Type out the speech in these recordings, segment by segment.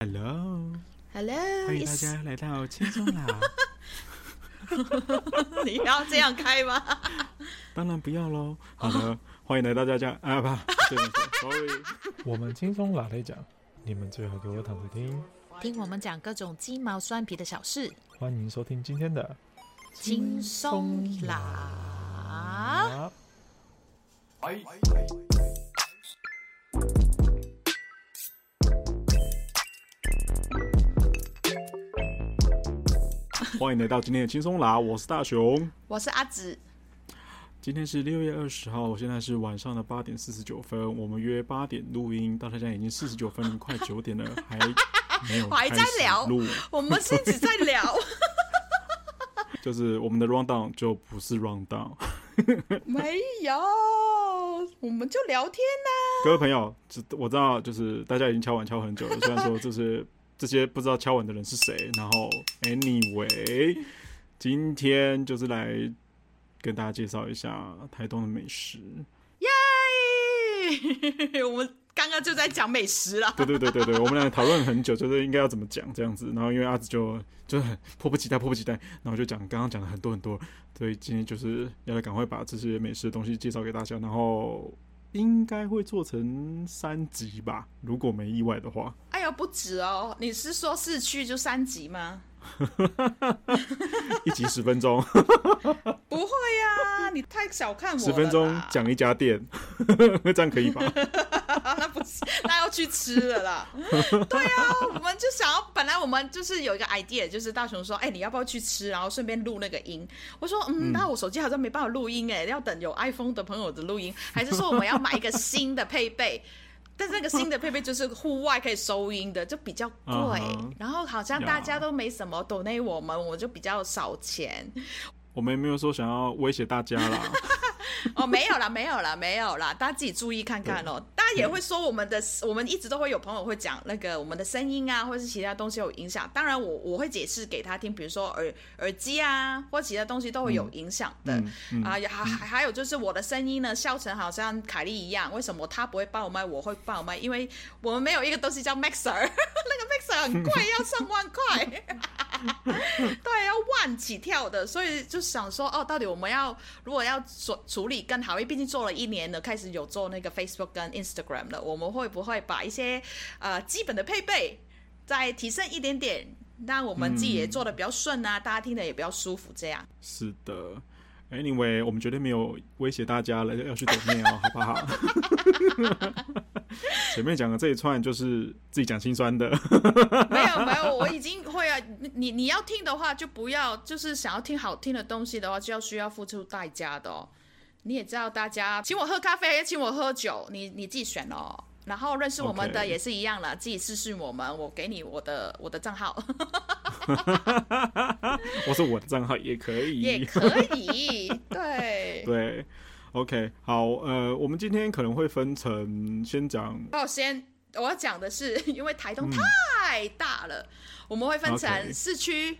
Hello，Hello，Hello, 欢迎大家来到轻松啦。你要这样开吗？当然不要喽。好的，欢迎来到大家啊，不，对不起，Sorry。我们轻松啦来讲，你们最好给我躺着听，听我们讲各种鸡毛蒜皮的小事。欢迎收听今天的轻松啦。欢迎来到今天的轻松啦，我是大雄，我是阿紫。今天是六月二十号，现在是晚上的八点四十九分，我们约八点录音，到现在已经四十九分，快九点了，还没有还在聊，我们是一直在聊，就是我们的 round down 就不是 round down，没有，我们就聊天呐、啊。各位朋友，我知道，就是大家已经敲碗敲很久了，虽然说就是。这些不知道敲碗的人是谁？然后，anyway，今天就是来跟大家介绍一下台东的美食。耶！我们刚刚就在讲美食了。对对对对对，我们俩讨论很久，就是应该要怎么讲这样子。然后因为阿紫就就很迫不及待，迫不及待，然后就讲刚刚讲了很多很多，所以今天就是要来赶快把这些美食的东西介绍给大家。然后。应该会做成三集吧，如果没意外的话。哎呦，不止哦！你是说市区就三集吗？一集十分钟？不会呀、啊，你太小看我了。十分钟讲一家店，这样可以吧？那不是，那要去吃了啦。对啊，我们就想要，本来我们就是有一个 idea，就是大雄说，哎、欸，你要不要去吃，然后顺便录那个音？我说，嗯，那我手机好像没办法录音，哎，要等有 iPhone 的朋友的录音，还是说我们要买一个新的配备？但是那个新的配备就是户外可以收音的，就比较贵。Uh -huh. 然后好像大家都没什么 donate 我们，我就比较少钱。我们也没有说想要威胁大家啦。哦，没有啦，没有啦，没有啦，大家自己注意看看哦。大家也会说我们的，我们一直都会有朋友会讲那个我们的声音啊，或者是其他东西有影响。当然我，我我会解释给他听，比如说耳耳机啊，或其他东西都会有影响的。嗯嗯嗯、啊，还还还有就是我的声音呢，笑成好像凯莉一样。为什么他不会爆麦，我会爆麦？因为我们没有一个东西叫 mixer，那个 mixer 很贵，要上万块，对，要万起跳的。所以就想说，哦，到底我们要如果要处处理更好，因为毕竟做了一年了，开始有做那个 Facebook 跟 Instagram 了，我们会不会把一些呃基本的配备再提升一点点，让我们自己也做的比较顺啊、嗯，大家听的也比较舒服，这样。是的，Anyway，我们绝对没有威胁大家了，要去抖内哦，好不好？前面讲的这一串就是自己讲心酸的。没有没有，我已经会啊，你你要听的话就不要，就是想要听好听的东西的话，就要需要付出代价的哦。你也知道，大家请我喝咖啡，请我喝酒，你你自己选哦。然后认识我们的也是一样了自己私信我们，我给你我的我的账号。我说我的账号也可以，也可以，对 对。OK，好，呃，我们今天可能会分成先讲。哦，先我要讲的是，因为台东太大了，嗯、我们会分成市区。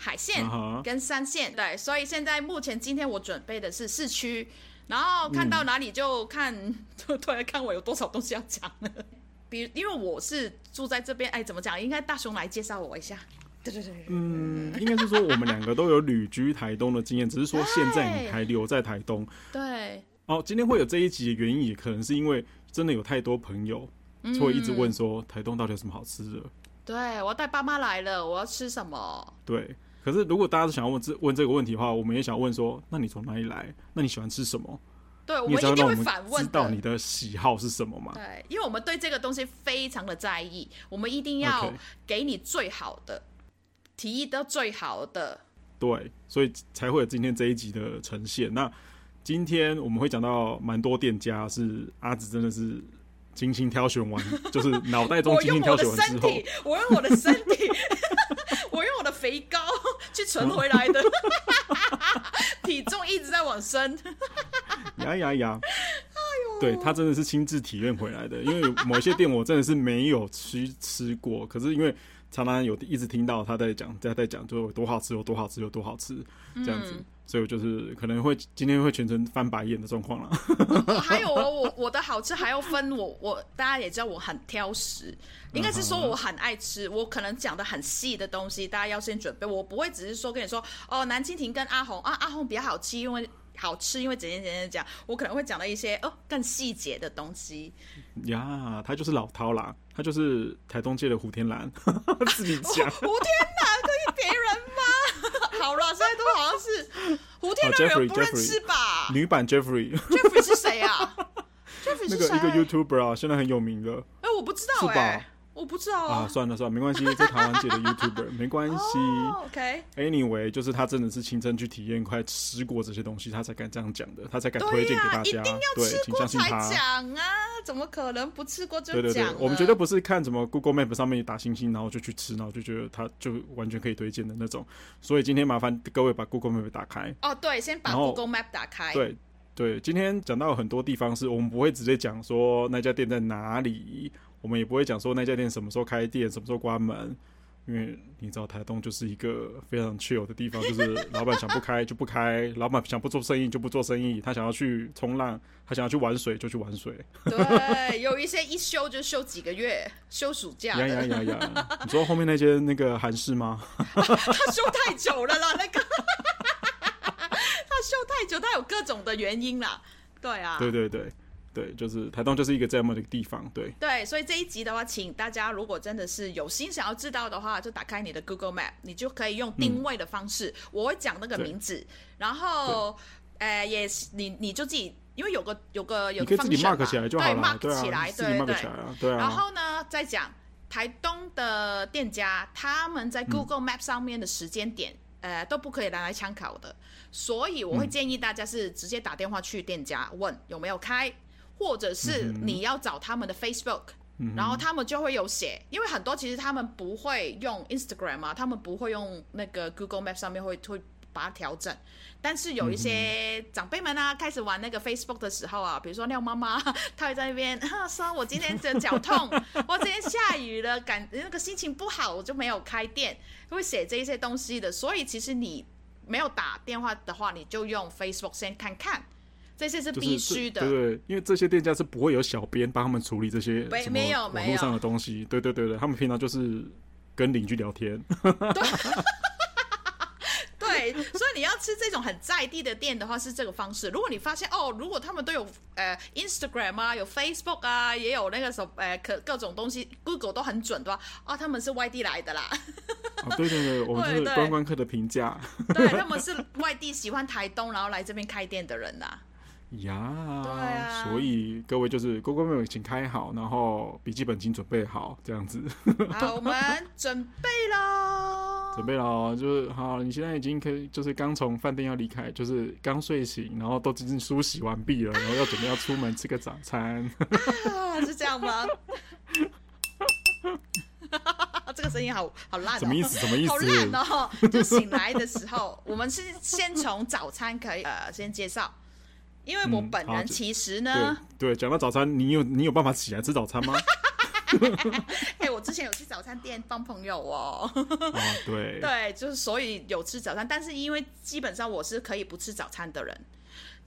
海线跟山线，uh. 对，所以现在目前今天我准备的是市区，然后看到哪里就看，就、嗯、突然看我有多少东西要讲了。比如，因为我是住在这边，哎，怎么讲？应该大雄来介绍我一下。对对对，嗯，应该是说我们两个都有旅居台东的经验，只是说现在你还留在台东。对。哦，今天会有这一集的原因，也可能是因为真的有太多朋友会一直问说，台东到底有什么好吃的？嗯、对，我带爸妈来了，我要吃什么？对。可是，如果大家都想要问这问这个问题的话，我们也想问说：那你从哪里来？那你喜欢吃什么？对，我们一定会反问，知道你的喜好是什么吗？对，因为我们对这个东西非常的在意，我们一定要给你最好的，提议的最好的。对，所以才会有今天这一集的呈现。那今天我们会讲到蛮多店家，是阿紫真的是精心挑选完，就是脑袋中精心挑选完之后，我用我的身体。我用我的身体我用我的肥膏 去存回来的，体重一直在往升。呀呀呀！对，他真的是亲自体验回来的。因为某些店我真的是没有去吃过，可是因为常常有一直听到他在讲，在在讲，就有多好吃，有多好吃，有多好吃，这样子。所以我就是可能会今天会全程翻白眼的状况了。还有哦，我我的好吃还要分我我大家也知道我很挑食，应该是说我很爱吃，我可能讲的很细的东西，大家要先准备。我不会只是说跟你说哦，蓝蜻蜓跟阿红啊，阿红比较好吃，因为好吃，因为怎样怎样讲，我可能会讲到一些哦更细节的东西。呀，他就是老饕啦，他就是台东界的胡天蓝，自己讲。胡天蓝可以别人吗？好了，现在都好像是 胡天的人不认识吧？女版 Jeffrey，Jeffrey 是谁啊？Jeffrey 是谁？那个一个 YouTuber 啊，现在很有名的。哎，我不知道哎。我不知道啊，啊，算了算了，没关系，是台湾界的 YouTuber 没关系。Oh, OK。Anyway，就是他真的是亲身去体验，快吃过这些东西，他才敢这样讲的，他才敢推荐给大家。对啊，一定要吃过才讲啊，怎么可能不吃过就讲？对对对，我们绝对不是看什么 Google Map 上面打星星，然后就去吃，然后就觉得他就完全可以推荐的那种。所以今天麻烦各位把 Google Map 打开。哦，对，先把 Google Map 打开。对对，今天讲到很多地方，是我们不会直接讲说那家店在哪里。我们也不会讲说那家店什么时候开店，什么时候关门，因为你知道台东就是一个非常 chill 的地方，就是老板想不开就不开，老板想不做生意就不做生意，他想要去冲浪，他想要去玩水就去玩水。对，有一些一休就休几个月，休暑假。呀呀呀呀！你说后面那间那个韩式吗？他休太久了啦，那个 他休太久，他有各种的原因啦。对啊，对对对。对，就是台东就是一个这么的地方，对。对，所以这一集的话，请大家如果真的是有心想要知道的话，就打开你的 Google Map，你就可以用定位的方式，嗯、我会讲那个名字，然后，呃，也你你就自己，因为有个有个有个方式嘛，你可以自己 mark 起来就好了，对，mark 起来，对对。然后呢，再讲台东的店家，他们在 Google Map 上面的时间点，嗯、呃，都不可以拿来参考的，所以我会建议大家是直接打电话去店家问有没有开。或者是你要找他们的 Facebook，、嗯、然后他们就会有写，因为很多其实他们不会用 Instagram 啊，他们不会用那个 Google Map 上面会会把它调整，但是有一些长辈们啊，开始玩那个 Facebook 的时候啊，比如说廖妈妈，她会在那边说：“我今天的脚痛，我今天下雨了，感那个心情不好，我就没有开店。”会写这一些东西的，所以其实你没有打电话的话，你就用 Facebook 先看看。这些是必须的，就是，对，对对，因为这些店家是不会有小编帮他们处理这些什么网络上的东西，对对对对，他们平常就是跟邻居聊天。对 对，所以你要吃这种很在地的店的话，是这个方式。如果你发现哦，如果他们都有呃 Instagram 啊，有 Facebook 啊，也有那个什么呃可各种东西，Google 都很准的话，啊，他们是外地来的啦。哦，对对对，我们 是观光客的评价。对，他们是外地喜欢台东，然后来这边开店的人呐。呀，啊、所以各位就是 Google Map 请开好，然后笔记本请准备好，这样子。好，我们准备喽。准备了，就是好。你现在已经可以，就是刚从饭店要离开，就是刚睡醒，然后都已经梳洗完毕了，然后要准备要出门吃个早餐。啊、是这样吗？这个声音好好烂、哦，什么意思？什么意思？好烂哦！就醒来的时候，我们是先从早餐可以呃先介绍。因为我本人其实呢，嗯、对，讲到早餐，你有你有办法起来吃早餐吗？哎、欸，我之前有去早餐店帮朋友哦。啊，对，对，就是所以有吃早餐，但是因为基本上我是可以不吃早餐的人，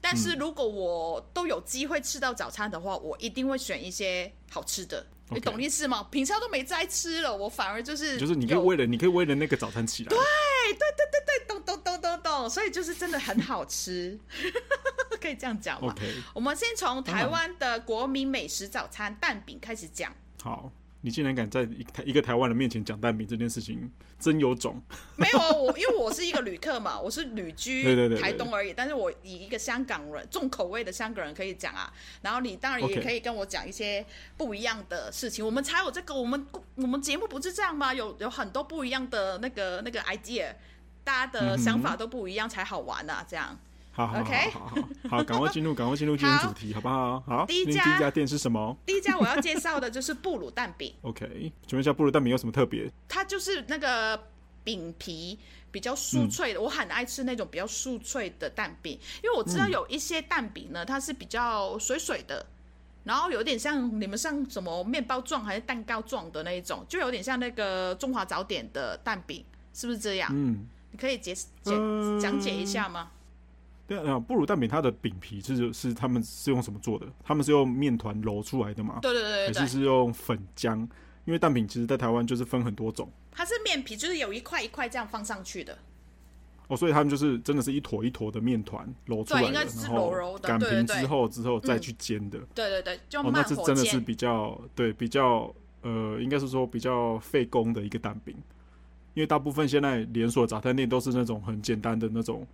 但是如果我都有机会吃到早餐的话，我一定会选一些好吃的。你懂意思吗？平常都没在吃了，我反而就是就是你可以为了你可以为了那个早餐起来，对对对对对，懂懂懂懂懂，所以就是真的很好吃，可以这样讲吗？OK，我们先从台湾的国民美食早餐蛋饼开始讲。好。你竟然敢在一台一个台湾人面前讲蛋饼这件事情，真有种！没有啊，我因为我是一个旅客嘛，我是旅居台东而已。但是我以一个香港人重口味的香港人可以讲啊。然后你当然也可以跟我讲一些不一样的事情我们才有这个。我们我们节目不是这样吗？有有很多不一样的那个那个 idea，大家的想法都不一样才好玩啊，这样。好，好，好，好，赶快进入，赶快进入今天主题，好不好？好，第一家第一家店是什么？第一家我要介绍的就是布鲁蛋饼。OK，请问一下，布鲁蛋饼有什么特别？它就是那个饼皮比较酥脆的，嗯、我很爱吃那种比较酥脆的蛋饼，因为我知道有一些蛋饼呢，它是比较水水的，然后有点像你们像什么面包状还是蛋糕状的那一种，就有点像那个中华早点的蛋饼，是不是这样？嗯，你可以解解讲解一下吗？对啊，布鲁蛋饼它的饼皮是是他们是用什么做的？他们是用面团揉出来的吗？对对对对，还是是用粉浆？因为蛋饼其实在台湾就是分很多种。它是面皮，就是有一块一块这样放上去的。哦，所以他们就是真的是一坨一坨的面团揉出来的，应该是柔柔的，擀平之后之后再去煎的。对对对，就哦，那是真的是比较对比较呃，应该是说比较费工的一个蛋饼。因为大部分现在连锁早餐店都是那种很简单的那种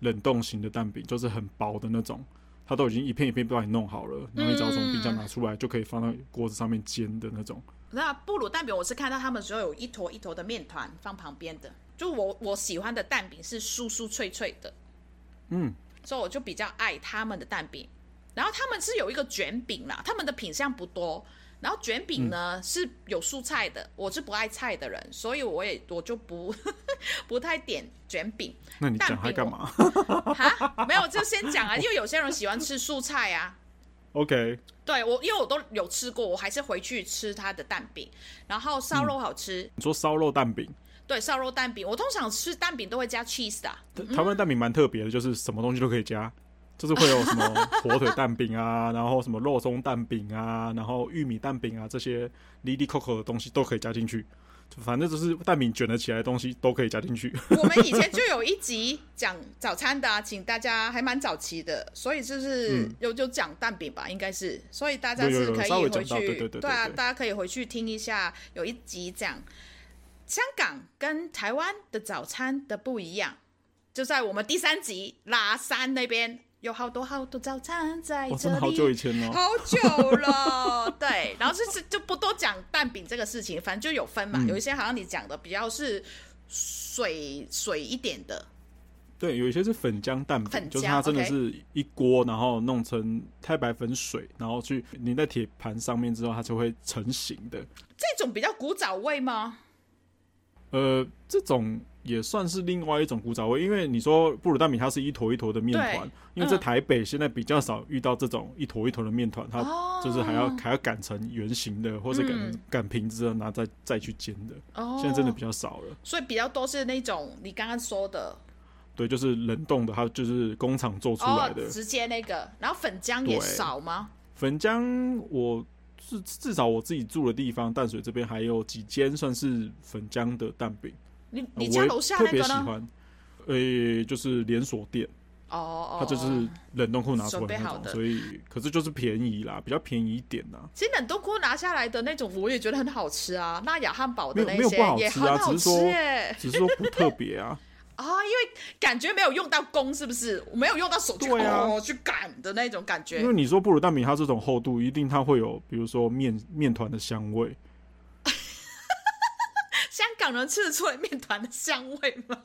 冷冻型的蛋饼，就是很薄的那种，它都已经一片一片帮你弄好了，然后你只要从冰箱拿出来就可以放到锅子上面煎的那种。那布鲁蛋饼我是看到他们说有一坨一坨的面团放旁边的，就我我喜欢的蛋饼是酥酥脆脆的，嗯，所以我就比较爱他们的蛋饼。然后他们是有一个卷饼啦，他们的品相不多。然后卷饼呢、嗯、是有蔬菜的，我是不爱菜的人，所以我也我就不 不太点卷饼。那你讲它干嘛？哈，没有，就先讲啊，因为有些人喜欢吃素菜啊。OK。对我，因为我都有吃过，我还是回去吃它的蛋饼。然后烧肉好吃。嗯、你说烧肉蛋饼？对，烧肉蛋饼，我通常吃蛋饼都会加 cheese 的。台湾蛋饼蛮特别的，就是什么东西都可以加。就是会有什么 火腿蛋饼啊，然后什么肉松蛋饼啊，然后玉米蛋饼啊，这些哩哩扣扣的东西都可以加进去。反正就是蛋饼卷了起来的东西都可以加进去。我们以前就有一集讲早餐的啊，请大家还蛮早期的，所以就是有就讲蛋饼吧，应该是，所以大家是可以回去，对对对，对啊，大家可以回去听一下，有一集讲香港跟台湾的早餐的不一样，就在我们第三集拉山那边。有好多好多早餐在这里，哦、真的好久以前哦，好久了。对，然后就是就不多讲蛋饼这个事情，反正就有分嘛。嗯、有一些好像你讲的比较是水水一点的，对，有一些是粉浆蛋饼，就是它真的是一锅，然后弄成太白粉水，然后去淋在铁盘上面之后，它就会成型的。这种比较古早味吗？呃，这种。也算是另外一种古早味，因为你说布鲁蛋饼它是一坨一坨的面团，因为在台北现在比较少遇到这种一坨一坨的面团，它就是还要、哦、还要擀成圆形的，或者擀擀平之后拿再再去煎的，哦，现在真的比较少了。所以比较多是那种你刚刚说的，对，就是冷冻的，它就是工厂做出来的，哦、直接那个，然后粉浆也少吗？粉浆我是至少我自己住的地方淡水这边还有几间算是粉浆的蛋饼。你你家楼下那个呢？呃、欸，就是连锁店哦，它就是冷冻库拿出来那种，所以可是就是便宜啦，比较便宜一点呐。其实冷冻库拿下来的那种，我也觉得很好吃啊。那雅汉堡的那些没有不好吃啊，只是说只是说不特别啊。啊，因为感觉没有用到工，是不是？我没有用到手去啊，去擀的那种感觉。因为你说布鲁蛋饼它这种厚度，一定它会有，比如说面面团的香味。香港人吃得出来面团的香味吗？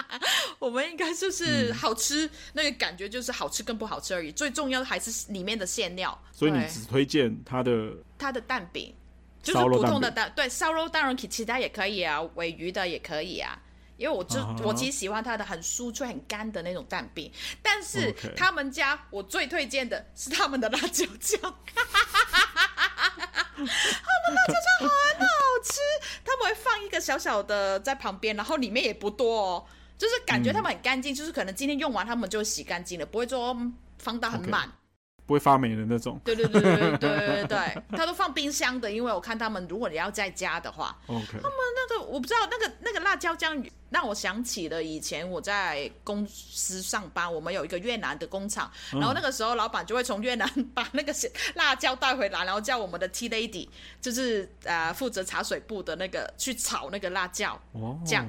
我们应该就是好吃，嗯，那个感觉就是好吃跟不好吃而已。最重要的还是里面的馅料。所以你只推荐它的它的蛋饼，就是普通的蛋。对，烧肉当然其他也可以啊，尾鱼的也可以啊。因为我就我其实喜欢它的很酥脆、很干的那种蛋饼。但是他们家我最推荐的是他们的辣椒酱。他们辣椒酱很好吃，他们会放一个小小的在旁边，然后里面也不多哦，就是感觉他们很干净，嗯、就是可能今天用完他们就洗干净了，不会说放到很满，okay. 会发霉的那种，对对对对对对对，他都放冰箱的，因为我看他们，如果你要在家的话，OK，他们那个我不知道那个那个辣椒酱，让我想起了以前我在公司上班，我们有一个越南的工厂，然后那个时候老板就会从越南把那个辣椒带回来，然后叫我们的 T lady 就是呃负责茶水部的那个去炒那个辣椒酱。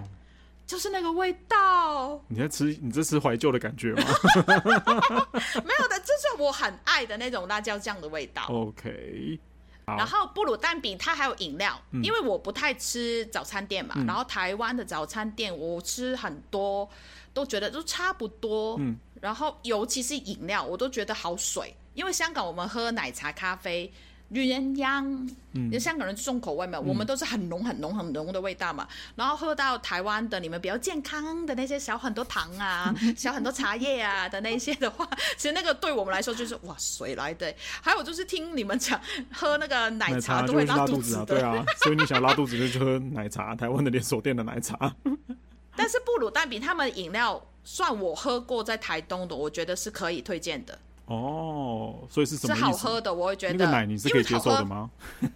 就是那个味道。你在吃？你在吃怀旧的感觉吗？没有的，就是我很爱的那种辣椒酱的味道。OK。然后布鲁蛋饼它还有饮料，嗯，因为我不太吃早餐店嘛。嗯、然后台湾的早餐店我吃很多，都觉得都差不多。嗯、然后尤其是饮料，我都觉得好水，因为香港我们喝奶茶、咖啡。鸳鸯，因为香港人重口味嘛，嗯，我们都是很浓、很浓、很浓的味道嘛。然后喝到台湾的，你们比较健康的那些小很多糖啊，小很多茶叶啊的那些的话，其实那个对我们来说就是哇，水来的。还有就是听你们讲喝那个奶茶都会拉肚子，啊，对啊，所以你想拉肚子就去喝奶茶，台湾的连锁店的奶茶。但是布鲁蛋饼他们饮料算我喝过在台东的，我觉得是可以推荐的。哦，所以是什么？是好喝的，我会觉得。那个奶你是可以接受的吗？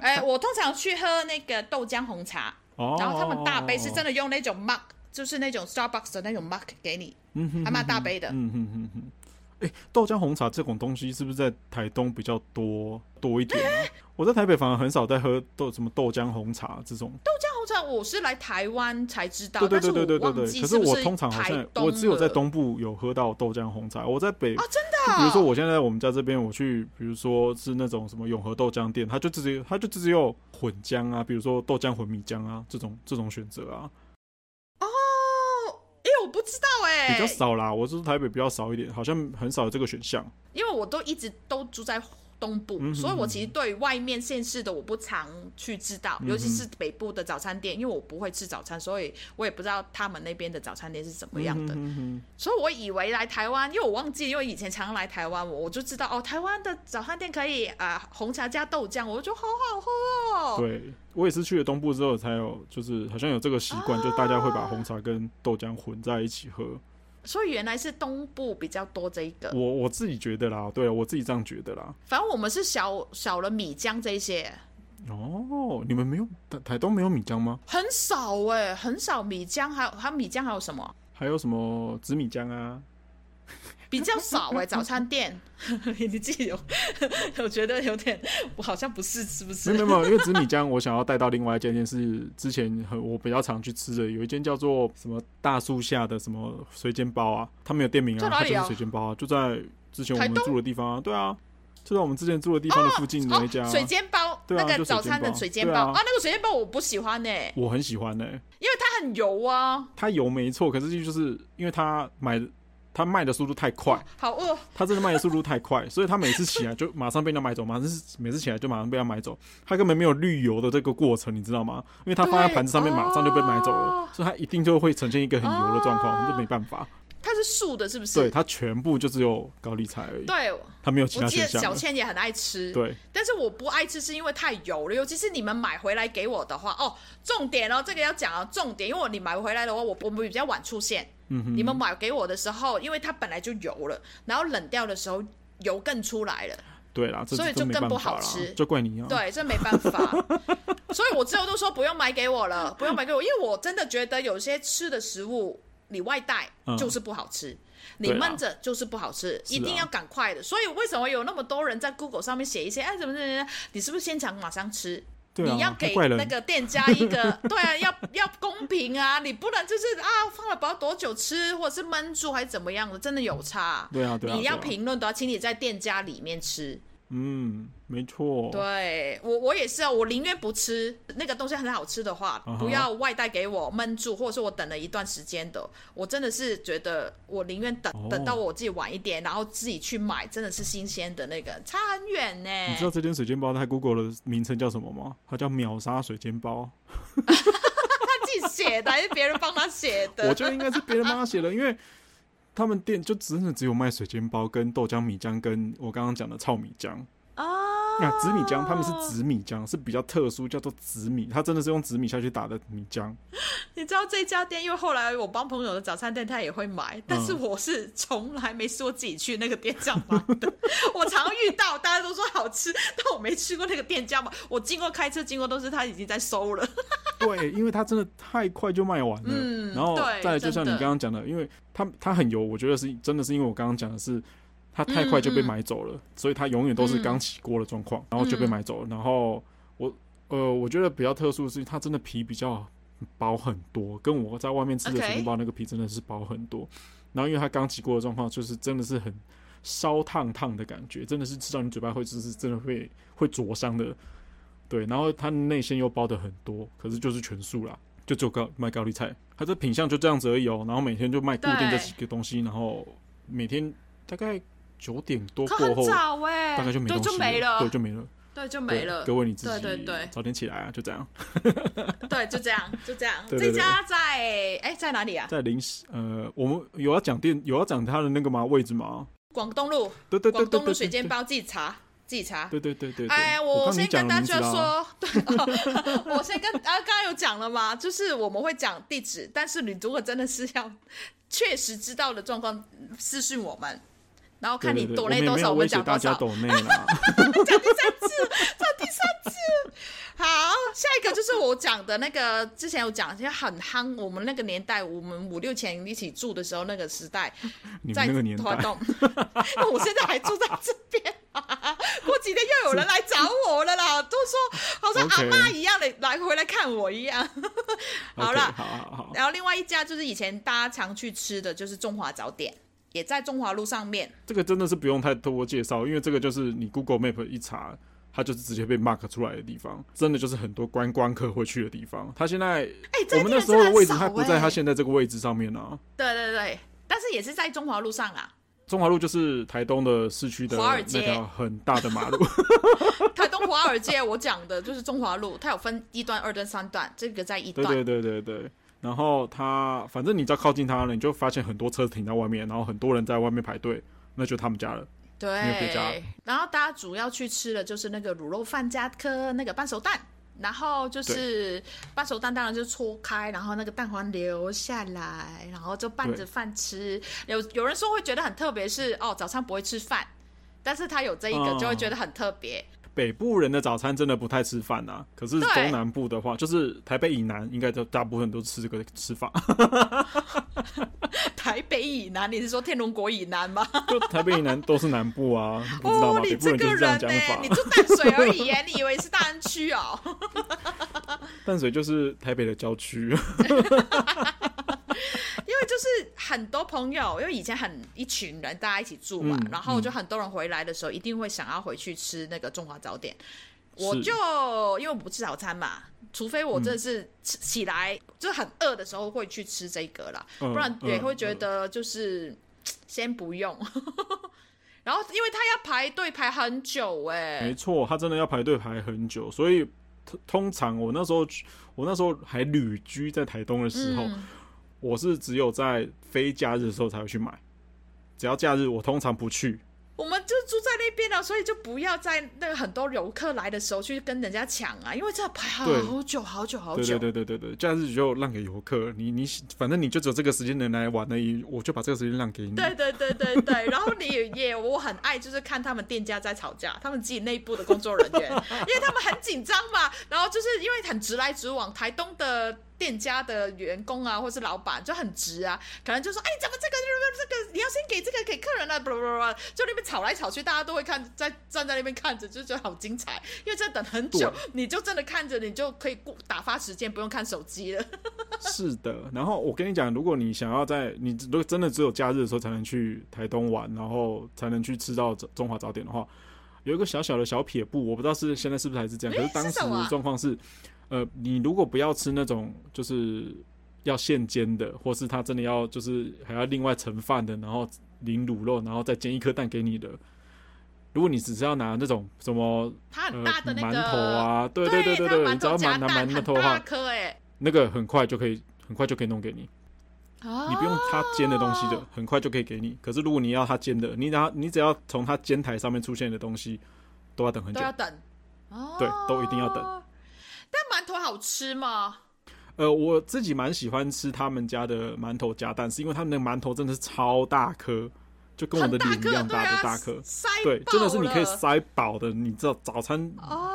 哎、欸，我通常去喝那个豆浆红茶，哦、然后他们大杯是真的用那种 mug，就是那种 Starbucks 的那种 mug 给你，嗯哼，还蛮大杯的。嗯哼哼哼。哎、欸，豆浆红茶这种东西是不是在台东比较多多一点？我在台北反而很少在喝豆什么豆浆红茶这种。豆浆红茶我是来台湾才知道，对对对对对对。是可是我通常好像我只有在东部有喝到豆浆红茶，我在北啊真的、啊。比如说我现在在我们家这边，我去比如说是那种什么永和豆浆店，它就直接它就直接有混浆啊，比如说豆浆混米浆啊这种这种选择啊。我不知道哎、欸，比较少啦。我是台北比较少一点，好像很少有这个选项。因为我都一直都住在东部，嗯、所以我其实对外面县市的我不常去知道、嗯，尤其是北部的早餐店，因为我不会吃早餐，所以我也不知道他们那边的早餐店是怎么样的。嗯、所以我以为来台湾，因为我忘记，因为以前常来台湾，我我就知道哦，台湾的早餐店可以啊、呃，红茶加豆浆，我就觉得好好喝哦。对。我也是去了东部之后才有，就是好像有这个习惯、啊，就大家会把红茶跟豆浆混在一起喝。所以原来是东部比较多这一个。我我自己觉得啦，对，我自己这样觉得啦。反正我们是少少了米浆这一些。哦，你们没有台台东没有米浆吗？很少哎、欸，很少米浆，还有它米浆还有什么？还有什么紫米浆啊？比较少哎、欸，早餐店，你自己有，我觉得有点，我好像不是，是不是？没有没有，因为紫米浆，我想要带到另外一间店，是之前很我比较常去吃的，有一间叫做什么大树下的什么水煎包啊，他没有店名啊，它就是水煎包啊，就在之前我们住的地方啊，对啊，就在我们之前住的地方的附近的一家、啊哦哦、水煎包，那个早餐的水煎包？啊，啊，那个水煎包我不喜欢呢、欸，我很喜欢呢、欸，因为它很油啊，它油没错，可是就是因为它买。他卖的速度太快，好饿。他真的卖的速度太快，所以他每次起来就马上被人家买走，马 上每次起来就马上被他买走。他根本没有滤油的这个过程，你知道吗？因为他放在盘子上面，马上就被买走了，哦、所以他一定就会呈现一个很油的状况，这、哦、没办法。它是素的，是不是？对，它全部就只有高丽菜而已。对，它没有其他选项。我记得小倩也很爱吃。对，但是我不爱吃是因为太油了，尤其是你们买回来给我的话，哦，重点哦，这个要讲啊，重点，因为我你买回来的话，我我们比较晚出现。嗯哼。你们买给我的时候，因为它本来就油了，然后冷掉的时候油更出来了。对啦，所以就更不好吃，就怪你啊。对，这没办法。所以我之后都说不用买给我了，不用买给我，因为我真的觉得有些吃的食物你外带就是不好吃。嗯你闷着就是不好吃，一定要赶快的。所以为什么有那么多人在 Google 上面写一些哎怎么怎么怎你是不是现场马上吃？啊、你要给那个店家一个 对啊，要要公平啊，你不能就是啊放了不知道多久吃，或者是闷住还是怎么样的，真的有差。对啊，对啊，你要评论都要请你在店家里面吃。嗯，没错。对我，我也是啊。我宁愿不吃那个东西很好吃的话，uh -huh. 不要外带给我闷住，或者是我等了一段时间的。我真的是觉得，我宁愿等、oh. 等到我自己晚一点，然后自己去买，真的是新鲜的那个，差很远呢。你知道这间水煎包它 Google 的名称叫什么吗？它叫秒杀水煎包。他自己写的还是别人帮他写的？我觉得应该是别人帮他写的，因为。他们店就真的只有卖水煎包、跟豆浆米浆，跟我刚刚讲的糙米浆。那紫米浆，他们是紫米浆，是比较特殊，叫做紫米，它真的是用紫米下去打的米浆。你知道这家店，因为后来我帮朋友的早餐店，他也会买，但是我是从来没说自己去那个店家买的。我常遇到大家都说好吃，但我没去过那个店家嘛。我经过开车经过都是他已经在收了。对，因为它真的太快就卖完了。嗯，然后再来就像你刚刚讲的，因为它它很油，我觉得是真的是因为我刚刚讲的是它太快就被买走了，嗯嗯，所以它永远都是刚起锅的状况，嗯，然后就被买走了。然后我呃，我觉得比较特殊的是它真的皮比较薄很多，跟我在外面吃的水煎包那个皮真的是薄很多。然后因为它刚起锅的状况，就是真的是很烧烫烫的感觉，真的是吃到你嘴巴会就是真的会会灼伤的。对，然后它内馅又包的很多，可是就是全素啦，就只有高卖高丽菜，它这品相就这样子而已哦。然后每天就卖固定这几个东西，然后每天大概九点多过后，早欸、大概就没东西了，就没了，对，就没了，对，就没了。各位你自己对对对，早点起来啊，就这样。对，就这样，就这样。这家在哎在哪里啊？在临时呃，我们有要讲店，有要讲它的那个吗？位置吗？广东路，对对对，广东路水煎包自己查。自己查，对对对对，对。哎，我先跟大家说，对，我先跟啊，刚刚有讲了嘛，就是我们会讲地址，但是你如果真的是要确实知道的状况私信我们，然后看你对对对抖内多少，我们讲多少。抖内啦，讲第三次，讲第三次。好，下一个就是我讲的那个，之前有讲，其实很夯。我们那个年代，我们五六前一起住的时候，那个时代，在那个年代，我现在还住在这边、啊，过几天又有人来找我了啦，都说好像 阿妈一样的来回来看我一样。好了，好好好。然后另外一家就是以前大家常去吃的就是中华早点，也在中华路上面。这个真的是不用太多介绍，因为这个就是你 Google Map 一查。它就是直接被 mark 出来的地方，真的就是很多观光客会去的地方。它现在，哎、欸，我们那时候的位置还不在它现在这个位置上面呢、啊。对对对，但是也是在中华路上啊。中华路就是台东的市区的那条很大的马路。台东华尔街，我讲的就是中华路，它有分一段、二段、三段，这个在一段。对对对对对。然后他，反正你只要靠近他了，你就发现很多车停在外面，然后很多人在外面排队，那就他们家了。对，然后大家主要去吃的就是那个卤肉饭加颗那个半熟蛋，然后就是半熟蛋当然就搓开，然后那个蛋黄流下来，然后就拌着饭吃。有有人说会觉得很特别，是哦，早餐不会吃饭，但是他有这一个就会觉得很特别。嗯北部人的早餐真的不太吃饭呐、啊，可是中南部的话，就是台北以南，应该都大部分都吃这个吃法。台北以南，你是说天龙国以南吗？就台北以南都是南部啊，不知道吗？哦、北部人就是这样讲法。你住淡水而已耶，你以为是大安区哦？淡水就是台北的郊区。因为就是很多朋友，因为以前很一群人大家一起住嘛，嗯、然后就很多人回来的时候，一定会想要回去吃那个中华早点。我就因为我不吃早餐嘛，除非我真的是起来、嗯、就很饿的时候会去吃这个啦，不然也会觉得就是先不用。然后因为他要排队排很久哎，没错，他真的要排队排很久，所以通常我那时候我那时候还旅居在台东的时候。嗯我是只有在非假日的时候才会去买，只要假日我通常不去。我们就住在那边了，所以就不要在那个很多游客来的时候去跟人家抢啊，因为这排好久好久好久。对对对对对，假日就让给游客，你你反正你就只有这个时间能来玩而已，我就把这个时间让给你。对对对对对，然后你也我很爱就是看他们店家在吵架，他们自己内部的工作人员，因为他们很紧张嘛，然后就是因为很直来直往，台东的。店家的员工啊，或是老板就很直啊，可能就说：“哎，怎么这个这个你要先给这个给客人了？”不不不，就那边吵来吵去，大家都会看，在站在那边看着，就觉得好精彩。因为这等很久，你就真的看着，你就可以过打发时间，不用看手机了。是的，然后我跟你讲，如果你想要在你如果真的只有假日的时候才能去台东玩，然后才能去吃到中华早点的话，有一个小小的小撇步，我不知道是现在是不是还是这样，可是当时的状况是。呃，你如果不要吃那种就是要现煎的，或是他真的要就是还要另外盛饭的，然后淋卤肉，然后再煎一颗蛋给你的。如果你只是要拿那种什么它很大的那个、呃、馒头啊，对对对对对，你只要拿拿馒头的话，那个很快就可以很快就可以弄给你。哦、你不用他煎的东西的，很快就可以给你。可是如果你要他煎的，你拿你只要从他煎台上面出现的东西，都要等很久，都要等。哦，对，都一定要等。但馒头好吃吗？呃，我自己蛮喜欢吃他们家的馒头夹蛋，是因为他们的馒头真的是超大颗，就跟我的脸一样大的大颗，对，真的是你可以塞饱的。你知道早餐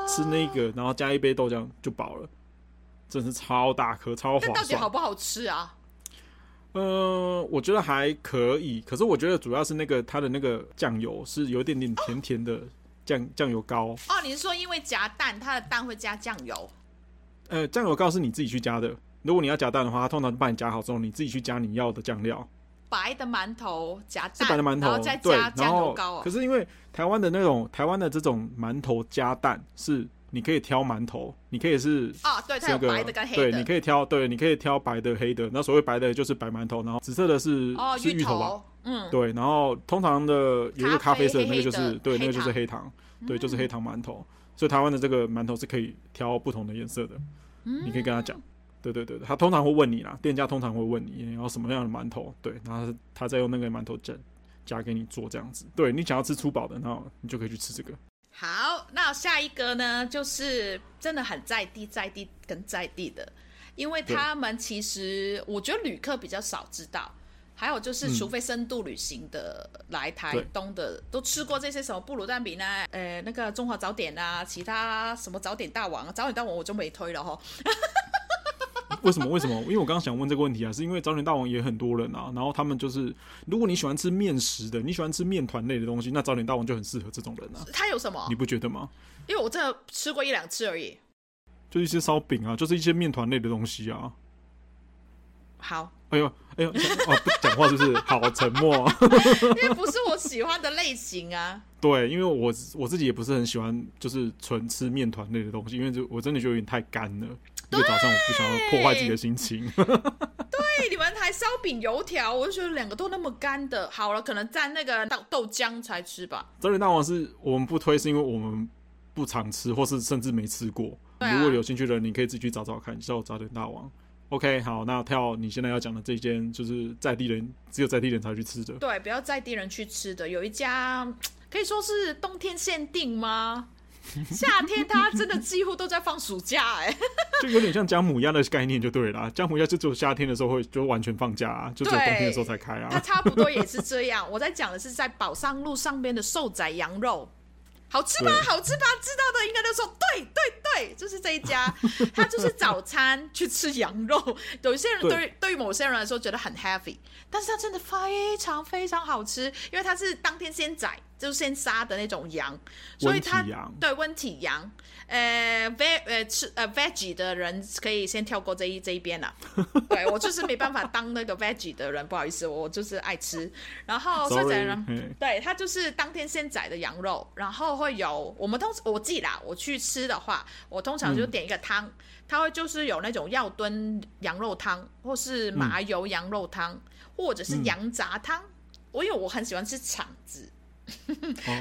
吃那个，然后加一杯豆浆就饱了，真的是超大颗，超划算。到底好不好吃啊？呃，我觉得还可以，可是我觉得主要是那个它的那个酱油是有一点点甜甜的酱酱油膏。哦，你是说因为夹蛋，它的蛋会加酱油？呃，酱油膏是你自己去加的。如果你要加蛋的话，它通常帮你加好之后，你自己去加你要的酱料。白的馒头夹蛋，是白的馒头，然后再加酱油膏。可是因为台湾的那种台湾的这种馒头加蛋，是你可以挑馒头，你可以是啊，对，它有白的跟黑的，对，你可以挑，对，你可以挑白的、黑的。那所谓白的就是白馒头，然后紫色的是哦是芋头吧？嗯，对。然后通常的有一个咖啡色，那个就是对，那个就是黑糖，对，就是黑糖馒头。所以台湾的这个馒头是可以挑不同的颜色的。你可以跟他讲，对对对，他通常会问你啦，店家通常会问你你要什么样的馒头，对，然后他再用那个馒头夹夹给你做这样子，对，你想要吃粗饱的，那你就可以去吃这个。好，那下一个呢，就是真的很在地，在地跟在地的，因为他们其实我觉得旅客比较少知道，还有就是，除非深度旅行的、嗯、来台东的，都吃过这些什么布鲁蛋饼啊，呃，那个中华早点啊，其他什么早点大王，早点大王我就没推了哈。为什么？为什么？因为我刚刚想问这个问题啊，是因为早点大王也很多人啊，然后他们就是，如果你喜欢吃面食的，你喜欢吃面团类的东西，那早点大王就很适合这种人啊。他有什么？你不觉得吗？因为我真的吃过一两次而已。就一些烧饼啊，就是一些面团类的东西啊。好。哎呦，哎呦，哦，不讲话就是好沉默，因为不是我喜欢的类型啊。对，因为我我自己也不是很喜欢，就是纯吃面团类的东西，因为就我真的觉得有点太干了。因为早上我不想要破坏自己的心情。对，你们还烧饼油条，我就觉得两个都那么干的。好了，可能蘸那个豆豆浆才吃吧。早点大王是我们不推，是因为我们不常吃，或是甚至没吃过。啊、如果有兴趣的人，你可以自己去找找看，叫早点大王。OK，好，那跳你现在要讲的这间，就是在地人只有在地人才去吃的。对，不要在地人去吃的。有一家可以说是冬天限定吗？夏天它真的几乎都在放暑假，哎，就有点像姜母鸭的概念就对了。姜母鸭就只有夏天的时候会就完全放假啊，就只有冬天的时候才开啊。它差不多也是这样。我在讲的是在宝上路上边的寿仔羊肉。好吃吗？好吃吧？知道的应该都说对对对，就是这一家，他就是早餐去吃羊肉。有一些人对对，对于某些人来说觉得很 heavy，但是它真的非常非常好吃，因为它是当天现宰。就是先杀的那种羊，所以它对温体羊，呃，ve 呃吃呃 veggie 的人可以先跳过这一这一边了。对我就是没办法当那个 veggie 的人，不好意思，我就是爱吃。然后寿仔人对他就是当天现宰的羊肉，然后会有我们通我记得啦，我去吃的话，我通常就点一个汤，它会就是有那种药炖羊肉汤，或是麻油羊肉汤，嗯、或者是羊杂汤。我因为我很喜欢吃肠子。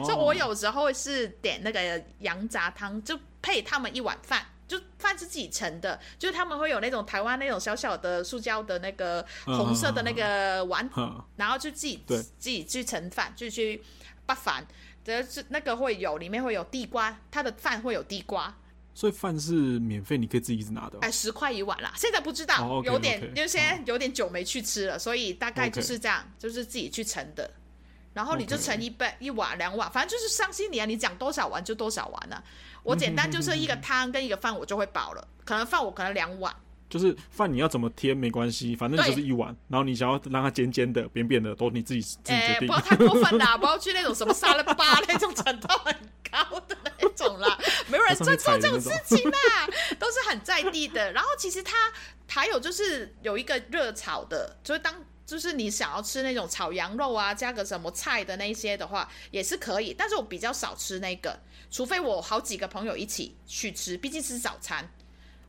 所以，我有时候是点那个羊杂汤，就配他们一碗饭，就饭是自己盛的，就是他们会有那种台湾那种小小的塑胶的那个红色的那个碗，然后就自己自己去盛饭，就去把饭，就是那个会有里面会有地瓜，他的饭会有地瓜，所以饭是免费，你可以自己一直拿的，哎，十块一碗啦，现在不知道，有点因为现在有点久没去吃了，所以大概就是这样，就是自己去盛的。然后你就盛一杯.一碗两碗，反正就是上心你啊，你讲多少碗就多少碗啊。我简单就是一个汤跟一个饭，我就会饱了。可能饭我可能两碗。就是饭你要怎么添没关系，反正就是一碗。然后你想要让它尖尖的、扁扁的，都你自己自己决定。不要太过分啦，不要去那种什么沙拉吧那种程度很高的那种啦，没有人在做这种事情啦，都是很在地的。然后其实它还有就是有一个热炒的，就是当。就是你想要吃那种炒羊肉啊，加个什么菜的那些的话，也是可以。但是我比较少吃那个，除非我好几个朋友一起去吃，毕竟是早餐。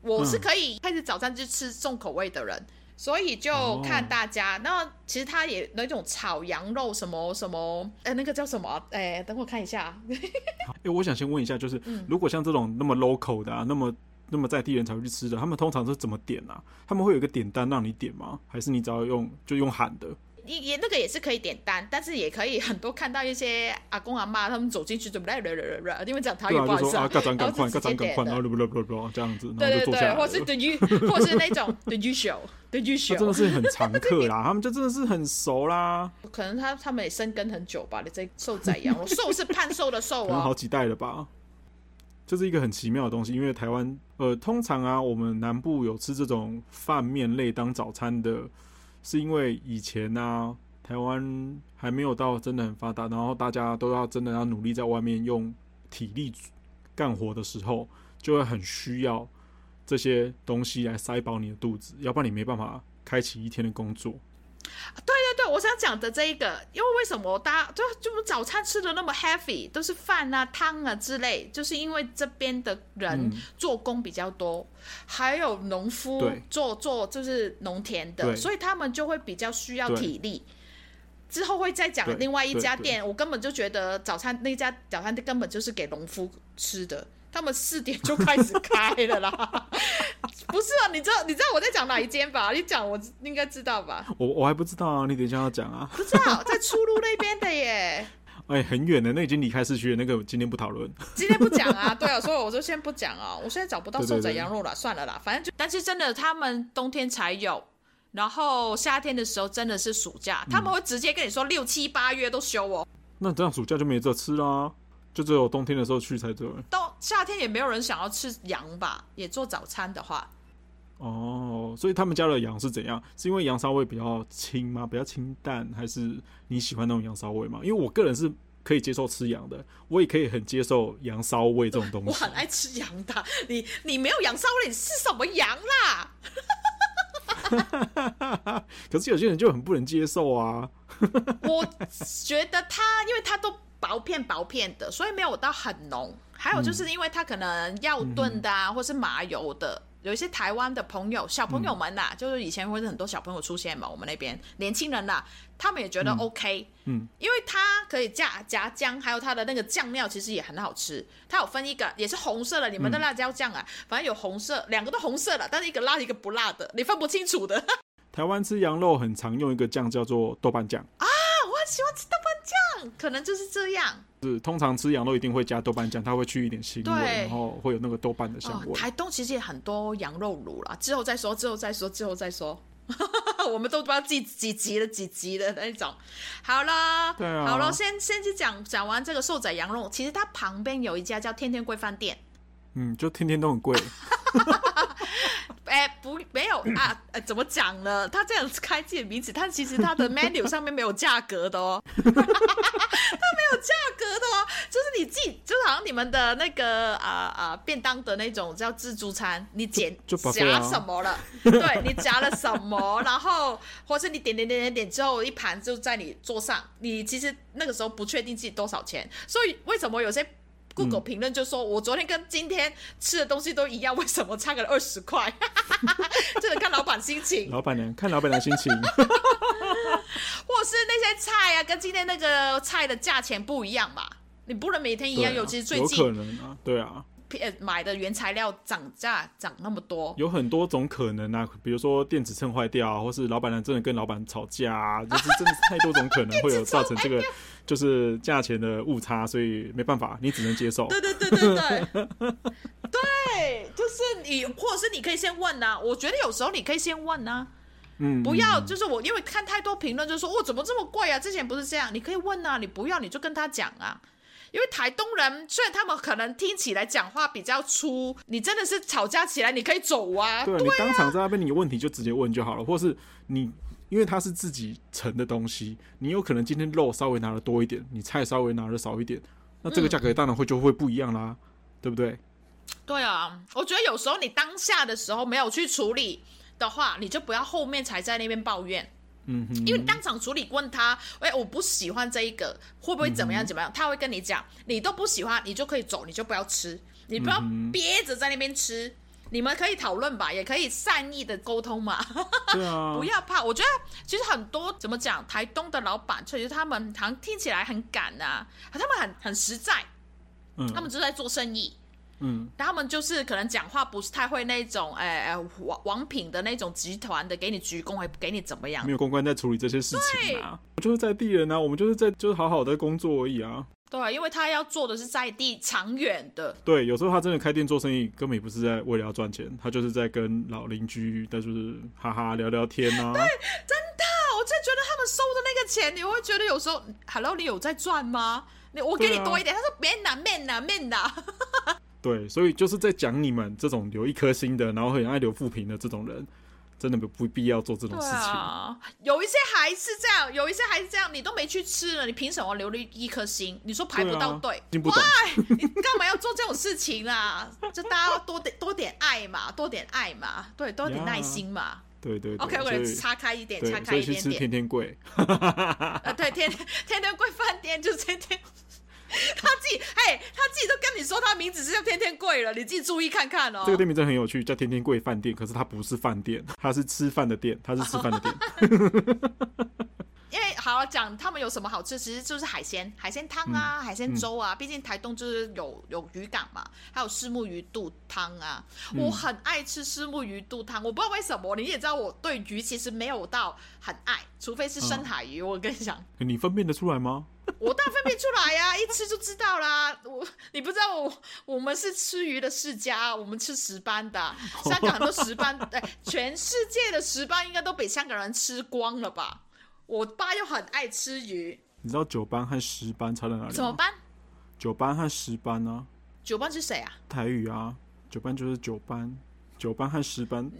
我是可以开始早餐就吃重口味的人，嗯、所以就看大家。那、哦、其实他也那种炒羊肉什么什么，哎、欸，那个叫什么？哎、欸，等我看一下。哎、欸，我想先问一下，就是、嗯、如果像这种那么 local 的啊，那么。那么在地人才会去吃的，他们通常是怎么点啊？他们会有一个点单让你点吗？还是你只要用就用喊的？也也那个也是可以点单，但是也可以很多看到一些阿公阿妈他们走进去就不来来来来来，因为讲台语不好意思啊，赶赶快赶赶快，然后不不不不这样子，然后就坐下来。或是 the u 或是那种 the usual the usual，真的是很常客啦，他们就真的是很熟啦。可能他他们也生根很久吧，你这瘦仔羊我，瘦是胖瘦的瘦啊，好几代了吧。这是一个很奇妙的东西，因为台湾，呃，通常啊，我们南部有吃这种饭面类当早餐的，是因为以前啊，台湾还没有到真的很发达，然后大家都要真的要努力在外面用体力干活的时候，就会很需要这些东西来塞饱你的肚子，要不然你没办法开启一天的工作。对对对，我想讲的这一个，因为为什么大家就就早餐吃的那么 heavy，都是饭啊、汤啊之类，就是因为这边的人做工比较多，嗯、还有农夫做做就是农田的，所以他们就会比较需要体力。之后会再讲另外一家店，我根本就觉得早餐那家早餐店根本就是给农夫吃的。他们四点就开始开了啦，不是啊？你知道你知道我在讲哪一间吧？你讲我应该知道吧？我我还不知道啊，你等一下要讲啊。不知道在出路那边的耶。哎、欸，很远的，那已经离开市区了。那个今天不讨论，今天不讲啊。对啊，所以我就先不讲啊。我现在找不到瘦仔羊肉了，算了啦，反正就但是真的，他们冬天才有。然后夏天的时候真的是暑假，他们会直接跟你说六七八月都休哦。那这样暑假就没得吃啦，就只有冬天的时候去才对。到夏天也没有人想要吃羊吧？也做早餐的话。哦，所以他们家的羊是怎样？是因为羊骚味比较轻吗？比较清淡，还是你喜欢那种羊骚味吗？因为我个人是可以接受吃羊的，我也可以很接受羊骚味这种东西。我很爱吃羊的，你你没有羊骚味，你是什么羊啦？可是有些人就很不能接受啊。我觉得他，因为他都薄片薄片的，所以没有到很浓。还有就是因为它可能要炖的啊，嗯、或是麻油的。有一些台湾的朋友，小朋友们呐、啊，嗯、就是以前会是很多小朋友出现嘛，我们那边年轻人呐、啊，他们也觉得 OK，嗯，嗯因为它可以加夹姜，还有它的那个酱料其实也很好吃。它有分一个也是红色的，你们的辣椒酱啊，嗯、反正有红色，两个都红色的，但是一个辣一个不辣的，你分不清楚的。台湾吃羊肉很常用一个酱叫做豆瓣酱啊。喜欢吃豆瓣酱，可能就是这样。是通常吃羊肉一定会加豆瓣酱，它会去一点腥味，然后会有那个豆瓣的香味。哦、台东其实也很多羊肉炉啦，之后再说，之后再说，之后再说。我们都不知道几几集了，几集的那种。好了，对啊，好了，先先去讲讲完这个瘦仔羊肉，其实它旁边有一家叫天天贵饭店。嗯，就天天都很贵。哎、欸，不，没有啊，呃，怎么讲呢？他这样子开自己的名字，但其实他的 menu 上面没有价格的哦，他没有价格的哦，就是你自己，就好像你们的那个啊啊、呃、便当的那种叫自助餐，你点夹什么了？对，你夹了什么，然后或是你点点点点点之后，一盘就在你桌上，你其实那个时候不确定自己多少钱，所以为什么有些？Google 评论就说：“我昨天跟今天吃的东西都一样，为什么差个二十块？这得看老板心情。老板娘看老板娘心情，或是那些菜啊，跟今天那个菜的价钱不一样吧？你不能每天一样，啊、尤其是最近有可能啊，对啊。”买的原材料涨价涨那么多，有很多种可能啊，比如说电子秤坏掉啊，或是老板娘真的跟老板吵架啊，就是真的是太多种可能 会有造成这个就是价钱的误差，所以没办法，你只能接受。对对对对对，对，就是你，或者是你可以先问呐、啊，我觉得有时候你可以先问呐、啊，嗯，不要就是我因为看太多评论就说哦怎么这么贵啊，之前不是这样，你可以问啊，你不要你就跟他讲啊。因为台东人虽然他们可能听起来讲话比较粗，你真的是吵架起来你可以走啊。对，你当场在那边，你有问题就直接问就好了，或是你因为它是自己盛的东西，你有可能今天肉稍微拿的多一点，你菜稍微拿的少一点，那这个价格当然会就会不一样啦，嗯、对不对？对啊，我觉得有时候你当下的时候没有去处理的话，你就不要后面才在那边抱怨。嗯哼，因为当场处理问他，哎，我不喜欢这一个，会不会怎么样怎么样？他会跟你讲，你都不喜欢，你就可以走，你就不要吃，你不要憋着在那边吃。你们可以讨论吧，也可以善意的沟通嘛。对啊，不要怕。我觉得其实很多怎么讲，台东的老板，其实他们好像听起来很赶啊，他们很很实在，嗯，他们就是在做生意。嗯，他们就是可能讲话不是太会那种，哎哎王王品的那种集团的，给你鞠躬，还给你怎么样？没有公关在处理这些事情啊，我就是在地人啊，我们就是在就是好好的工作而已啊。对啊，因为他要做的是在地长远的。对，有时候他真的开店做生意，根本也不是在为了要赚钱，他就是在跟老邻居，但就是哈哈聊聊天啊。对，真的，我真的觉得他们收的那个钱，你会觉得有时候，Hello，你有在赚吗？你我给你多一点，啊、他说免啦免啦免啦。对，所以就是在讲你们这种留一颗心的，然后很爱留负评的这种人，真的不不必要做这种事情。啊，有一些还是这样，有一些还是这样，你都没去吃了，你凭什么留了一颗心？你说排不到队，对啊，喂，你干嘛要做这种事情啊？就大家要多点多点爱嘛，多点爱嘛，对，多点耐心嘛。对对，对，OK，我给岔开一点，岔开一点点。吃天天贵。呃，对，天天天贵饭店就是天天。他自己，嘿，他自己都跟你说，他名字是叫天天贵了，你自己注意看看哦。这个店名真的很有趣，叫天天贵饭店，可是它不是饭店，它是吃饭的店，它是吃饭的店。因为好好讲，他们有什么好吃？其实就是海鲜，海鲜汤啊，嗯、海鲜粥啊。毕竟台东就是有有渔港嘛，还有虱目鱼肚汤啊。嗯、我很爱吃虱目鱼肚汤，我不知道为什么。你也知道，我对鱼其实没有到很爱，除非是深海鱼。嗯、我跟你讲，你分辨得出来吗？我大分辨出来呀、啊，一吃就知道啦。我你不知道我我们是吃鱼的世家，我们吃石斑的。香港很多石斑，对，全世界的石斑应该都被香港人吃光了吧？我爸又很爱吃鱼。你知道九斑和十斑差在哪里吗？什么斑？九斑和十斑呢？九斑是谁啊？台语啊，九斑就是九斑，九班和十班。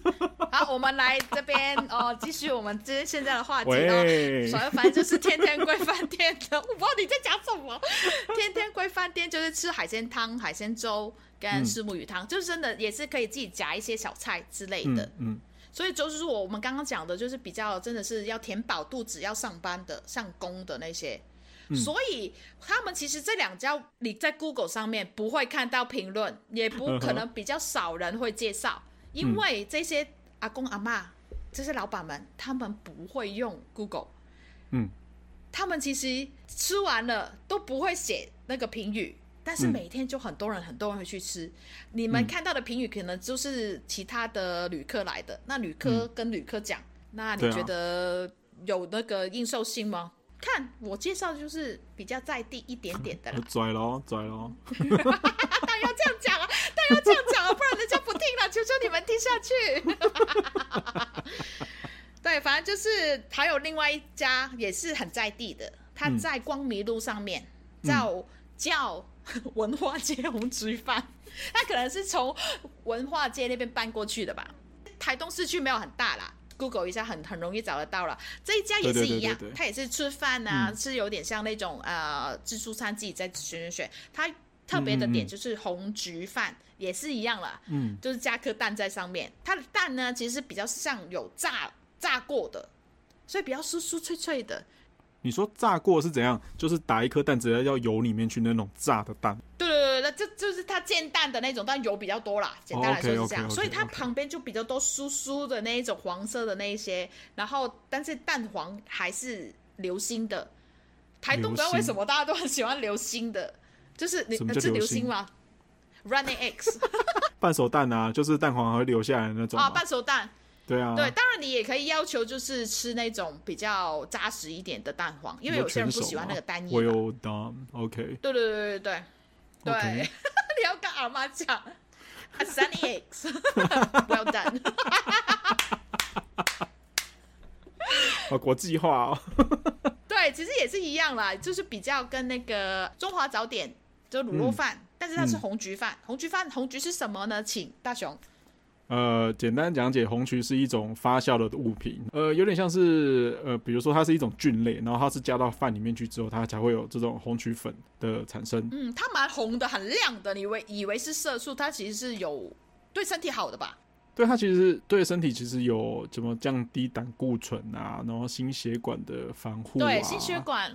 好，我们来这边哦，继续我们这现在的话题哦。所以反正就是天天归饭店的，我不知道你在讲什么。天天归饭店就是吃海鲜汤、海鲜粥跟石目鱼汤，嗯、就是真的也是可以自己夹一些小菜之类的。嗯。嗯，所以就是我我们刚刚讲的，就是比较真的是要填饱肚子、要上班的、上工的那些。嗯、所以他们其实这两家你在 Google 上面不会看到评论，也不可能比较少人会介绍，因为这些。阿公阿妈，这些老板们，他们不会用 Google，嗯，他们其实吃完了都不会写那个评语，但是每天就很多人，很多人会去吃。嗯、你们看到的评语可能就是其他的旅客来的，那旅客跟旅客讲，嗯、那你觉得有那个应受性吗？看我介绍的就是比较在地一点点的啦，拽喽拽咯，当然要这样讲啊，但要这样讲啊，不然人家不听了，求求你们听下去。对，反正就是还有另外一家也是很在地的，他在光明路上面，嗯、叫叫文化街红焗饭，他可能是从文化街那边搬过去的吧，台东市区没有很大啦。Google 一下很很容易找得到了，这一家也是一样，他也是吃饭啊，嗯、是有点像那种呃自助餐，自己在选选选。它特别的点就是红焗饭，也是一样了，嗯，就是加颗蛋在上面。它的蛋呢，其实比较像有炸炸过的，所以比较酥酥脆脆的。你说炸过是怎样？就是打一颗蛋直接要油里面去那种炸的蛋。对对对，那这就是它煎蛋的那种，但油比较多啦。简单来说是这样，oh, okay, okay, okay, okay. 所以它旁边就比较多酥酥的那一种黄色的那一些，然后但是蛋黄还是流心的。台东不知道为什么大家都很喜欢流心的，就是你是流心吗？Running eggs，半熟蛋啊，就是蛋黄还会流下来的那种啊，半熟蛋。对啊，对，当然你也可以要求就是吃那种比较扎实一点的蛋黄，因为有些人不喜欢那个单一。Well done，OK。对对对对对对，你要跟阿妈讲，Sunny eggs，Well done。哦，国际化哦。对，其实也是一样啦，就是比较跟那个中华早点，就卤肉饭，但是它是红焗饭。红焗饭，红焗是什么呢？请大雄。呃，简单讲解，红曲是一种发酵的物品，呃，有点像是呃，比如说它是一种菌类，然后它是加到饭里面去之后，它才会有这种红曲粉的产生。嗯，它蛮红的，很亮的，你以为以为是色素，它其实是有对身体好的吧？对，它其实对身体其实有怎么降低胆固醇啊，然后心血管的防护啊，对，心血管，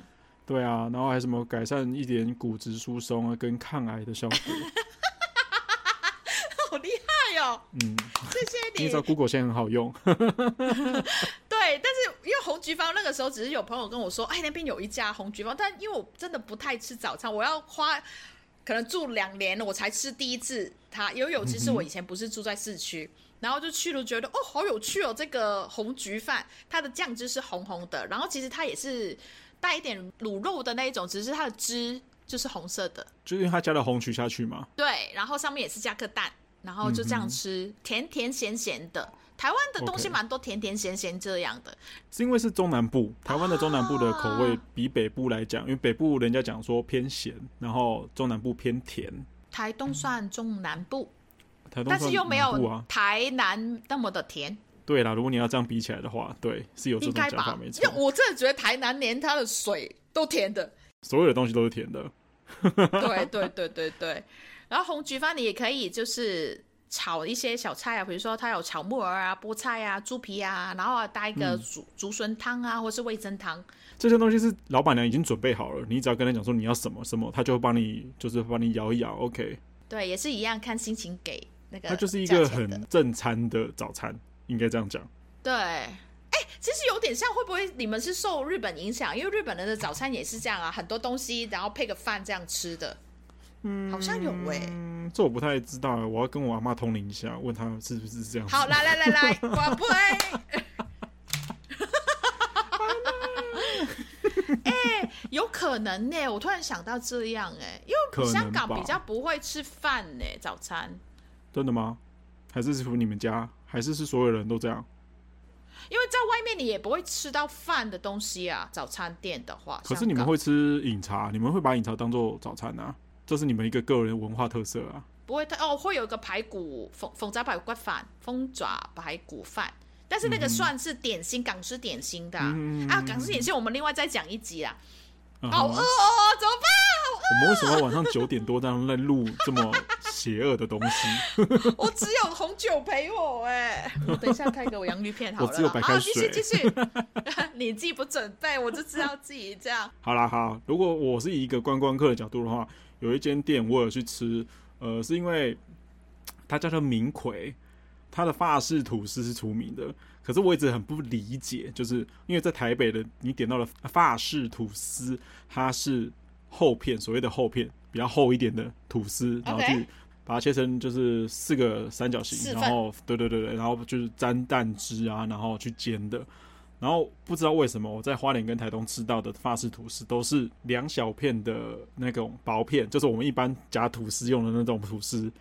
对啊，然后还有什么改善一点骨质疏松啊，跟抗癌的效果。嗯，谢谢你。你知道 Google 现在很好用。对，但是因为红菊坊那个时候，只是有朋友跟我说，哎，那边有一家红菊坊，但因为我真的不太吃早餐，我要花可能住两年了，我才吃第一次它。因为尤其是我以前不是住在市区，嗯、然后就去了，觉得哦，好有趣哦，这个红菊饭，它的酱汁是红红的，然后其实它也是带一点卤肉的那一种，只是它的汁就是红色的，就是因为它加了红曲下去嘛。对，然后上面也是加颗蛋。然后就这样吃，嗯、甜甜咸咸的。台湾的东西蛮多，甜甜咸咸这样的。是因为是中南部，台湾的中南部的口味比北部来讲，啊、因为北部人家讲说偏咸，然后中南部偏甜。台东算中南部，台东但是又没有台南那么的甜。对啦，如果你要这样比起来的话，对，是有这种讲法没错。我真的觉得台南连它的水都甜的，所有的东西都是甜的。对对对对对。然后红菊饭你也可以就是炒一些小菜啊，比如说它有炒木耳啊、菠菜啊、猪皮啊，然后搭一个竹竹笋汤啊，或是味噌汤。这些东西是老板娘已经准备好了，你只要跟他讲说你要什么什么，他就会帮你就是帮你摇一摇，OK。对，也是一样，看心情给那个。它就是一个很正餐的早餐，应该这样讲。对，哎，其实有点像，会不会你们是受日本影响？因为日本人的早餐也是这样啊，很多东西然后配个饭这样吃的。嗯，好像有哎、欸，这我不太知道，我要跟我阿妈通灵一下，问他是不是这样。好，来来来来，我不会。哎、欸，有可可能呢，我突然想到这样哎，因为香港比较不会吃饭呢，早餐。真的吗？还是是你们家？还是是所有人都这样？因为在外面你也不会吃到饭的东西啊，早餐店的话。可是你们会吃饮茶，你们会把饮茶当做早餐啊？这是你们一个个人文化特色啊。不会，哦，会有一个排骨凤凤爪排骨饭，凤爪排骨饭，但是那个算是点心，嗯、港式点心的啊，嗯、啊。港式点心我们另外再讲一集啊。嗯、好饿哦，怎么办？我们为什么晚上九点多这样在录这么邪恶的东西？我只有红酒陪我哎，我等一下开个我洋芋片好了。我只有白开水。继续继续，你自己不准备，我就知道自己这样。好啦好，如果我是以一个观光客的角度的话，有一间店我有去吃，呃，是因为它叫做明奎，它的法式吐司是出名的。可是我一直很不理解，就是因为在台北的你点到了法式吐司，它是。厚片，所谓的厚片，比较厚一点的吐司，然后去把它切成就是四个三角形，然后对对对对，然后就是沾蛋汁啊，然后去煎的。然后不知道为什么我在花莲跟台东吃到的法式吐司都是两小片的那种薄片，就是我们一般夹吐司用的那种吐司，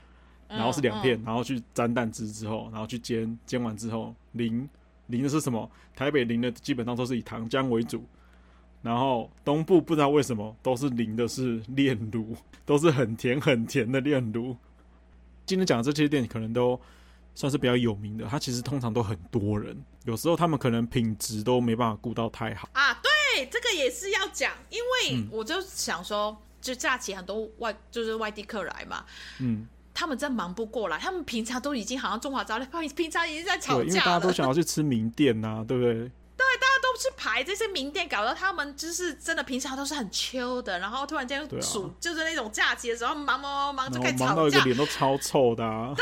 然后是两片，然后去沾蛋汁之后，然后去煎，煎完之后淋淋的是什么？台北淋的基本上都是以糖浆为主。然后东部不知道为什么都是淋的是炼乳，都是很甜很甜的炼乳。今天讲的这些店可能都算是比较有名的，它其实通常都很多人，有时候他们可能品质都没办法顾到太好啊。对，这个也是要讲，因为我就想说，嗯、就假期很多外就是外地客来嘛，嗯，他们真忙不过来，他们平常都已经好像中华招待，平常已经在吵架了，因为大家都想要去吃名店呐、啊，对不对？对，大家都去排这些名店，搞得他们就是真的平常都是很 chill 的，然后突然间暑、啊、就是那种假期的时候忙忙忙忙就开始吵架，忙到一个脸都超臭的、啊。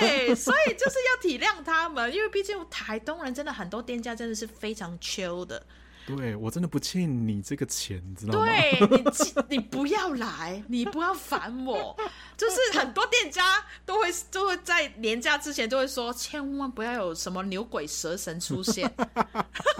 对，所以就是要体谅他们，因为毕竟台东人真的很多店家真的是非常 chill 的。对，我真的不欠你这个钱，知道吗？对你，你不要来，你不要烦我。就是很多店家都会都会在年假之前都会说，千万不要有什么牛鬼蛇神出现，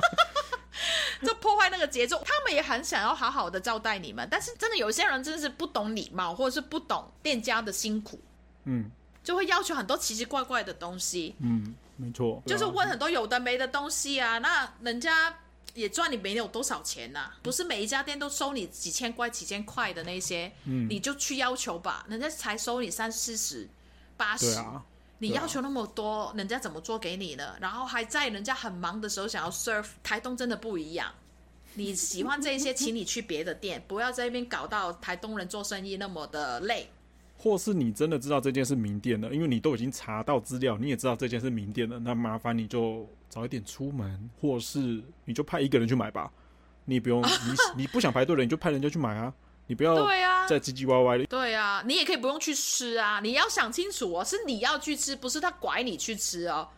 就破坏那个节奏。他们也很想要好好的招待你们，但是真的有些人真的是不懂礼貌，或者是不懂店家的辛苦，嗯，就会要求很多奇奇怪怪的东西。嗯，没错，就是问很多有的没的东西啊，那人家。也赚你没有多少钱呐、啊，不是每一家店都收你几千块、几千块的那些，嗯，你就去要求吧，人家才收你三四十、八十，啊，你要求那么多，啊，人家怎么做给你呢？然后还在人家很忙的时候想要 serve，台东真的不一样。你喜欢这些，请你去别的店，不要在那边搞到台东人做生意那么的累。或是你真的知道这件是名店了，因为你都已经查到资料，你也知道这件是名店了，那麻烦你就早一点出门，或是你就派一个人去买吧，你不用你 你不想排队了，你就派人家去买啊，你不要对啊，再唧唧歪歪的。对啊，你也可以不用去吃啊，你要想清楚哦，是你要去吃，不是他拐你去吃哦。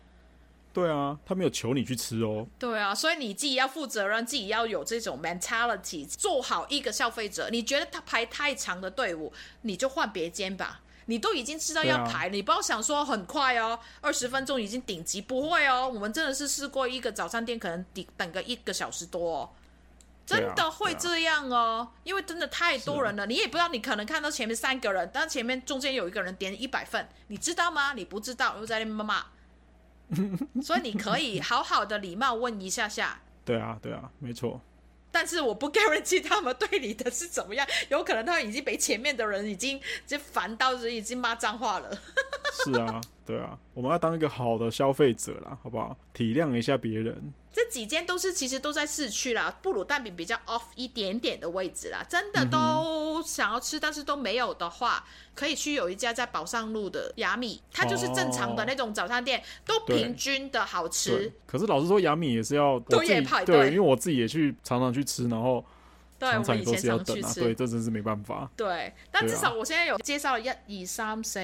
对啊，他没有求你去吃哦。对啊，所以你自己要负责任，自己要有这种 mentality，做好一个消费者。你觉得他排太长的队伍，你就换别间吧。你都已经知道要排，啊、你不要想说很快哦，二十分钟已经顶级，不会哦。我们真的是试过一个早餐店，可能等等个一个小时多，哦，真的会这样哦。啊啊、因为真的太多人了，你也不知道，你可能看到前面三个人，但前面中间有一个人点一百份，你知道吗？你不知道，又在那边骂。所以你可以好好的礼貌问一下下。对啊，对啊，没错。但是我不 guarantee 他们对你的是怎么样，有可能他们已经被前面的人已经就烦到已经骂脏话了。是啊，对啊，我们要当一个好的消费者啦，好不好？体谅一下别人。这几间都是其实都在市区啦，布鲁蛋饼比较 off 一点点的位置啦。真的都想要吃，但是都没有的话，可以去有一家在宝上路的雅米，它就是正常的那种早餐店，哦、都平均的好吃。可是老实说，雅米也是要我自己排队，因为我自己也去常常去吃，然后常常也都是要等啊。对，这真是没办法。对，但至少我现在有介绍一二三四，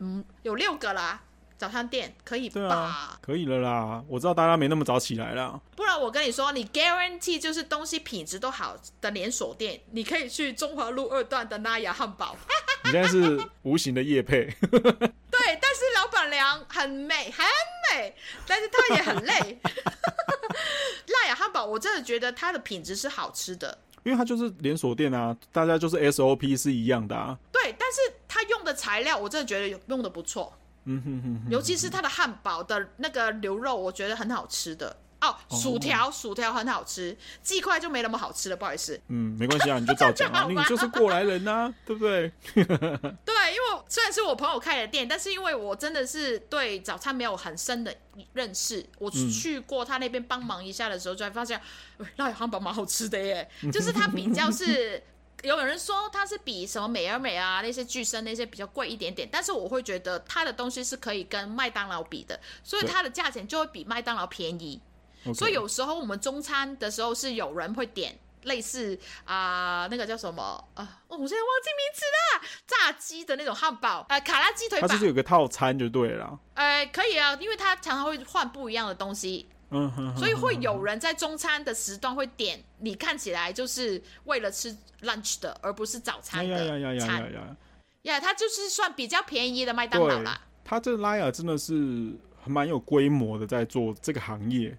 嗯，有六个啦。早餐店可以吧？对啊，可以了啦。我知道大家没那么早起来啦。不然我跟你说，你 guarantee 就是东西品质都好的连锁店，你可以去中华路二段的那雅汉堡。你现在是无形的业配。对，但是老板娘很美，很美，但是她也很累。那雅汉堡，我真的觉得它的品质是好吃的。因为它就是连锁店啊，大家就是 SOP 是一样的啊。对，但是它用的材料我真的觉得用的不错。嗯哼哼，哼，尤其是它的汉堡的那个牛肉，我觉得很好吃的。哦，薯条，薯条很好吃，鸡块就没那么好吃了，不好意思。嗯，没关系啊，你就照讲啊，你就是过来人呐、啊，对不对？对，因为虽然是我朋友开的店，但是因为我真的是对早餐没有很深的认识，我去过他那边帮忙一下的时候，就会发现，那汉堡蛮好吃的耶，就是它比较是。有人说它是比什么美而美啊那些巨生那些比较贵一点点，但是我会觉得它的东西是可以跟麦当劳比的，所以它的价钱就会比麦当劳便宜。所以有时候我们中餐的时候是有人会点类似啊、呃、那个叫什么啊、呃，我现在忘记名字了，炸鸡的那种汉堡，呃卡拉鸡腿堡，它就是有个套餐就对了。呃，可以啊，因为它常常会换不一样的东西。嗯哼，所以会有人在中餐的时段会点你看起来就是为了吃 lunch 的，而不是早餐的餐。呀呀呀呀呀呀！呀，它就是算比较便宜的麦当劳啦。它这拉雅真的是蛮有规模的，在做这个行业。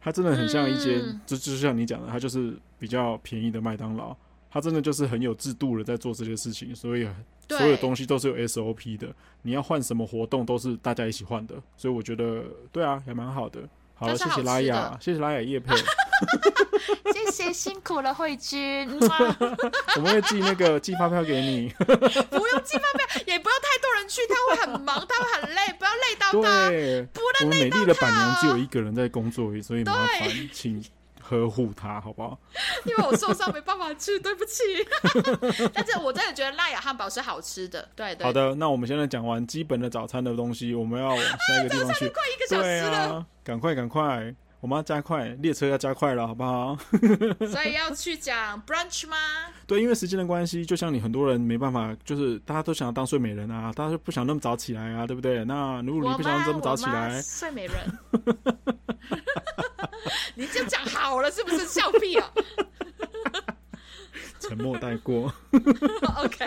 它真的很像一间，嗯、就就像你讲的，它就是比较便宜的麦当劳。它真的就是很有制度的在做这些事情，所以所有东西都是有 SOP 的。你要换什么活动，都是大家一起换的。所以我觉得，对啊，也蛮好的。好，谢谢拉雅，谢谢拉雅叶配，谢谢辛苦了慧君，我们会寄那个寄发票给你，不用寄发票，也不要太多人去，他会很忙，他会很累，不要累到他，对，不能累到他。我们美丽的板娘只有一个人在工作，所以麻烦请。呵护他，好不好？因为我受伤没办法吃，对不起。但是我真的觉得辣雅汉堡是好吃的，对对。好的，那我们现在讲完基本的早餐的东西，我们要往下一个地方去。快一个小时了，赶快赶快，我们要加快，列车要加快了，好不好？所以要去讲 brunch 吗？对，因为时间的关系，就像你很多人没办法，就是大家都想要当睡美人啊，大家就不想那么早起来啊，对不对？那如果你不想这么早起来，睡美人。你就讲好了，是不是笑屁啊？沉默带过。OK。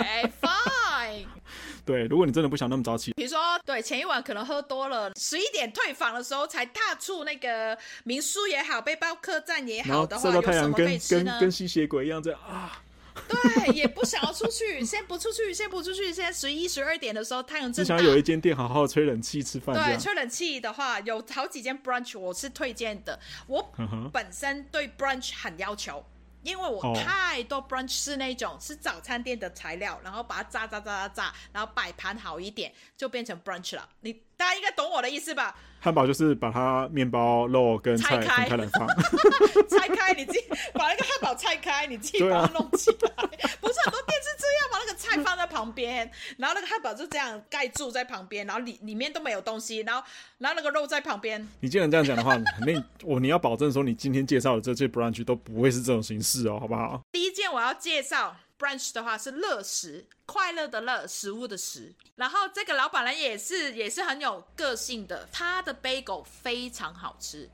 对，如果你真的不想那么早起，比如说，对，前一晚可能喝多了，十一点退房的时候才踏出那个民宿也好，背包客栈也好的话，晒到太阳跟跟跟吸血鬼一样这样啊。对，也不想要出去，先不出去，先不出去。现在十一、十二点的时候，太阳正想有一间店好好吹冷气、吃饭。对，吹冷气的话，有好几间 brunch 我是推荐的。我本身对 brunch 很要求，因为我太多 brunch 是那种是早餐店的材料，然后把它炸炸炸炸炸，然后摆盘好一点，就变成 brunch 了。你。大家应该懂我的意思吧？汉堡就是把它面包、肉跟菜分开来放。拆开，你自己把那个汉堡拆开，你自己把它弄起来。啊、不是很多店是这样，把那个菜放在旁边，然后那个汉堡就这样盖住在旁边，然后里里面都没有东西，然后然后那个肉在旁边。你既然这样讲的话，那我你要保证说你今天介绍的这些 brunch 都不会是这种形式哦，好不好？第一件我要介绍。Brunch 的话是乐食，快乐的乐，食物的食。然后这个老板呢也是也是很有个性的，他的 bagel 非常好吃。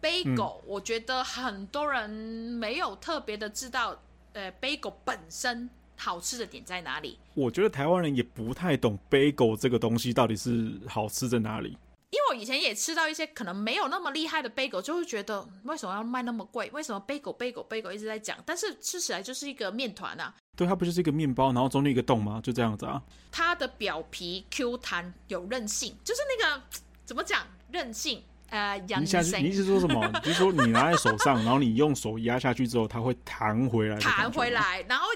bagel 我觉得很多人没有特别的知道，呃，bagel 本身好吃的点在哪里。我觉得台湾人也不太懂 bagel 这个东西到底是好吃在哪里。因为我以前也吃到一些可能没有那么厉害的 bagel，就会觉得为什么要卖那么贵？为什么 bagel bagel bagel 一直在讲？但是吃起来就是一个面团啊。对，它不就是一个面包，然后中间一个洞吗？就这样子啊。它的表皮 Q 弹有韧性，就是那个怎么讲韧性？呃，你下去，你意思说什么？就是说你拿在手上，然后你用手压下去之后，它会弹回来。弹回来，然后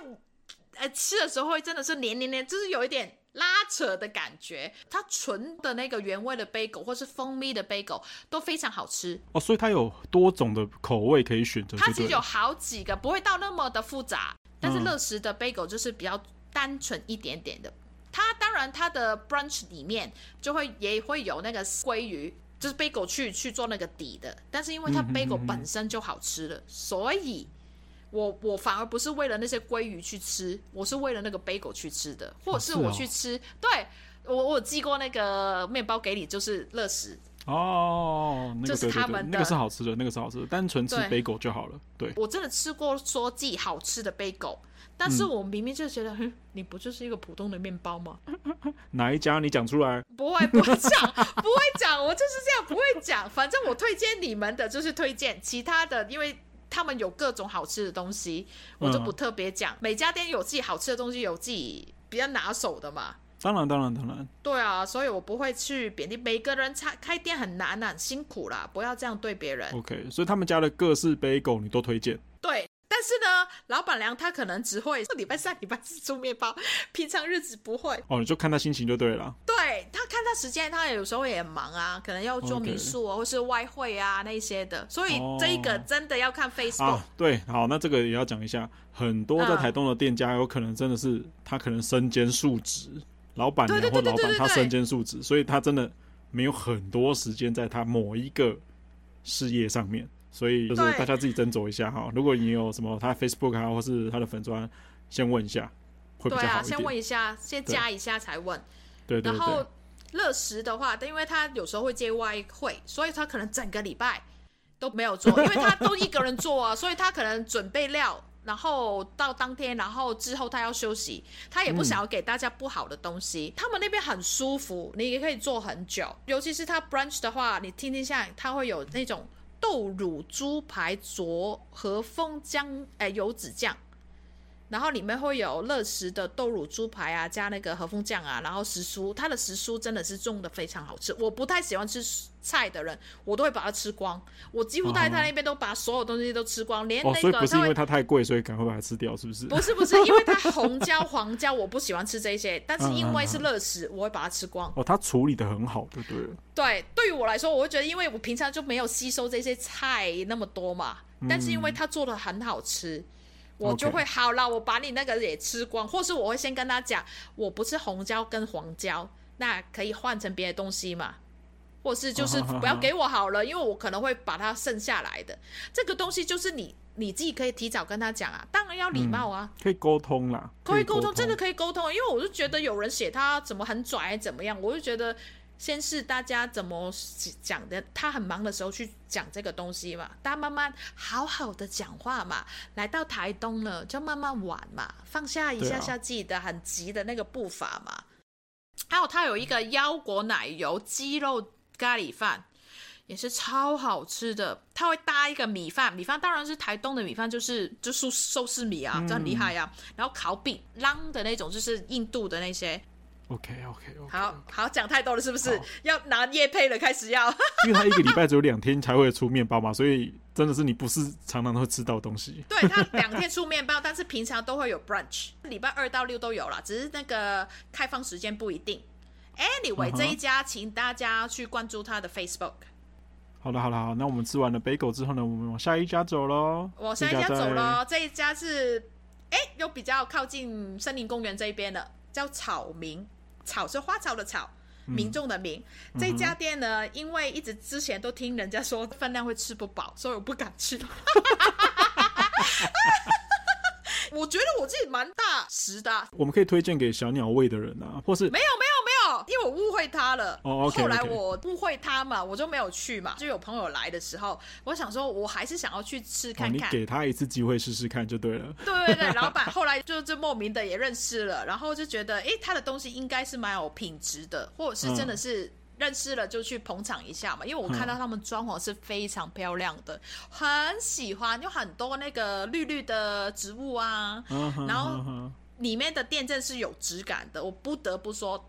呃吃的时候会真的是黏黏黏，就是有一点。拉扯的感觉，它纯的那个原味的 bagel 或是蜂蜜的 bagel 都非常好吃哦，所以它有多种的口味可以选择。它其实有好几个，不会到那么的复杂。但是乐食的 bagel 就是比较单纯一点点的。嗯、它当然它的 brunch 里面就会也会有那个鲑鱼，就是 bagel 去去做那个底的。但是因为它 bagel 本身就好吃了，所以。我我反而不是为了那些鲑鱼去吃，我是为了那个 bagel 去吃的，或者是我去吃。哦哦、对，我我寄过那个面包给你，就是乐食哦，那个、就是他们的，那个是好吃的，那个是好吃的，单纯吃 bagel 就好了。对，对我真的吃过说寄好吃的 bagel，但是我明明就觉得，你不就是一个普通的面包吗？哪一家？你讲出来。不会不会讲，不会讲，我就是这样不会讲。反正我推荐你们的就是推荐，其他的因为。他们有各种好吃的东西，我就不特别讲。嗯、每家店有自己好吃的东西，有自己比较拿手的嘛。当然，当然，当然。对啊，所以我不会去贬低每个人。开开店很难啊，很辛苦啦，不要这样对别人。OK，所以他们家的各式 bagel 你都推荐？对。但是呢，老板娘她可能只会礼拜三、礼拜四出面包，平常日子不会。哦，你就看她心情就对了。对，她看她时间，她有时候也很忙啊，可能要做民宿啊.或是外汇啊那些的。所以这一个真的要看 Facebook。哦啊。对，好，那这个也要讲一下。很多在台东的店家，有可能真的是他可能身兼数职，老板娘或老板他身兼数职，所以他真的没有很多时间在他某一个事业上面。所以就是大家自己斟酌一下哈。如果你有什么他 Facebook 啊，或是他的粉砖，先问一下，会比较好一点。对啊，先问一下，先加一下才问。对，对对对。然后乐食的话，因为他有时候会接外会，所以他可能整个礼拜都没有做，因为他都一个人做啊，所以他可能准备料，然后到当天，然后之后他要休息，他也不想要给大家不好的东西。嗯、他们那边很舒服，你也可以做很久。尤其是他 brunch 的话，你听听下，他会有那种。豆乳猪排佐和风姜，哎、油脂酱，然后里面会有乐食的豆乳猪排啊，加那个和风酱啊，然后时蔬，它的时蔬真的是种的非常好吃。我不太喜欢吃菜的人，我都会把它吃光。我几乎在他那边都把所有东西都吃光，连那个。哦，所以不是因为它太贵，所以赶快把它吃掉，是不是？不是不是，因为它红椒黄椒我不喜欢吃这些，但是因为是乐食，我会把它吃光。哦，它处理的很好，对不对？对，对于我来说，我会觉得，因为我平常就没有吸收这些菜那么多嘛，但是因为它做的很好吃，嗯、我就会好了，我把你那个也吃光，或是我会先跟他讲，我不吃红椒跟黄椒，那可以换成别的东西嘛。或是就是 不要给我好了，因为我可能会把它剩下来的。这个东西，就是你你自己可以提早跟他讲啊，当然要礼貌啊，可以沟通啦，可以沟通，真的可以沟通，因为我就觉得有人写他怎么很拽怎么样，我就觉得先是大家怎么讲的，他很忙的时候去讲这个东西嘛，大家慢慢好好的讲话嘛，来到台东了就慢慢玩嘛，放下一下下自己的很急的那个步伐嘛，还有他有一个腰果奶油鸡肉。咖喱饭也是超好吃的，他会搭一个米饭，米饭当然是台东的米饭，就是就是寿司米啊，这很厉害呀、啊。然后烤饼、浪的那种，就是印度的那些。OK OK OK，好好讲太多了，是不是要拿叶配了？开始要，因为他一个礼拜只有两天才会出面包嘛，所以真的是你不是常常都会吃到东西。对，他两天出面包，但是平常都会有 brunch，礼拜二到六都有啦，只是那个开放时间不一定。Anyway，、uh huh. 这一家，请大家去关注他的 Facebook。好了，好了，好。那我们吃完了 bagel 之后呢，我们往下一家走喽。往下一家走喽。这一家是，哎，又比较靠近森林公园这一边的，叫草民。草是花草的草，民众的民。嗯、这家店呢，因为一直之前都听人家说分量会吃不饱，所以我不敢吃。我觉得我自己蛮大食的。我们可以推荐给小鸟胃的人啊，或是没有没有因为我误会他了。哦，okay, okay. 后来我误会他嘛，我就没有去嘛。就有朋友来的时候，我想说我还是想要去吃看看。哦，你给他一次机会试试看就对了。对对对，老板后来就就莫名的也认识了，然后就觉得哎，他的东西应该是蛮有品质的，或者是真的是。嗯认识了就去捧场一下嘛，因为我看到他们装潢是非常漂亮的，很喜欢，有很多那个绿绿的植物啊，然后里面的店正是有质感的，我不得不说，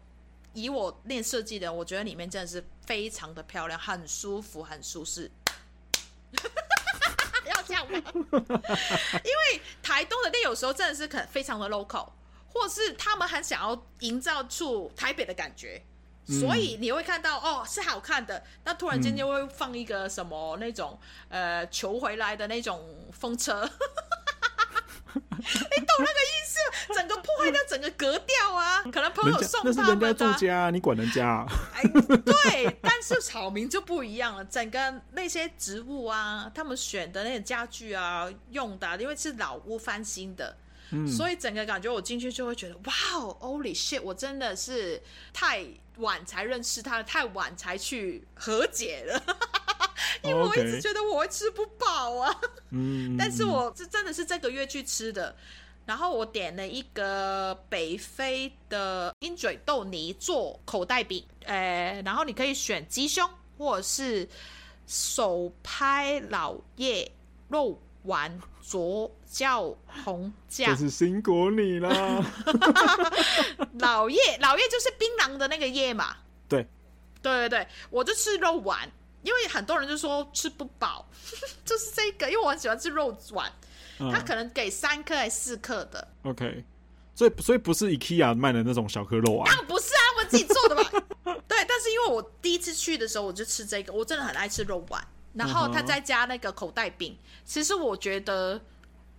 以我练设计的，我觉得里面真的是非常的漂亮，很舒服，很舒适。要这样吗？因为台东的店有时候真的是可非常的 local，或是他们很想要营造出台北的感觉。所以你会看到哦，是好看的，那突然间就会放一个什么那种、嗯、呃求回来的那种风车，你懂那个意思？整个破坏掉整个格调啊！可能朋友送他们的，那是人家住家，你管人家、啊？哎，对，但是草民就不一样了，整个那些植物啊，他们选的那些家具啊，用的、啊，因为是老屋翻新的。嗯、所以整个感觉我进去就会觉得，哇哦，Holy shit！我真的是太晚才认识他，太晚才去和解了，因为我一直觉得我会吃不饱啊。嗯，但是我是真的是这个月去吃的，然后我点了一个北非的鹰嘴豆泥做口袋饼，呃，然后你可以选鸡胸或者是手拍老叶肉丸佐教红酱，这是辛苦你啦。老叶，老叶就是槟榔的那个叶嘛。对，对对对，我就吃肉丸，因为很多人就说吃不饱，就是这个，因为我很喜欢吃肉丸，嗯、他可能给三颗还是四颗的。OK，所以所以不是 IKEA 卖的那种小颗肉啊？啊，不是啊，我自己做的嘛。对，但是因为我第一次去的时候，我就吃这个，我真的很爱吃肉丸。然后他再加那个口袋饼，嗯、其实我觉得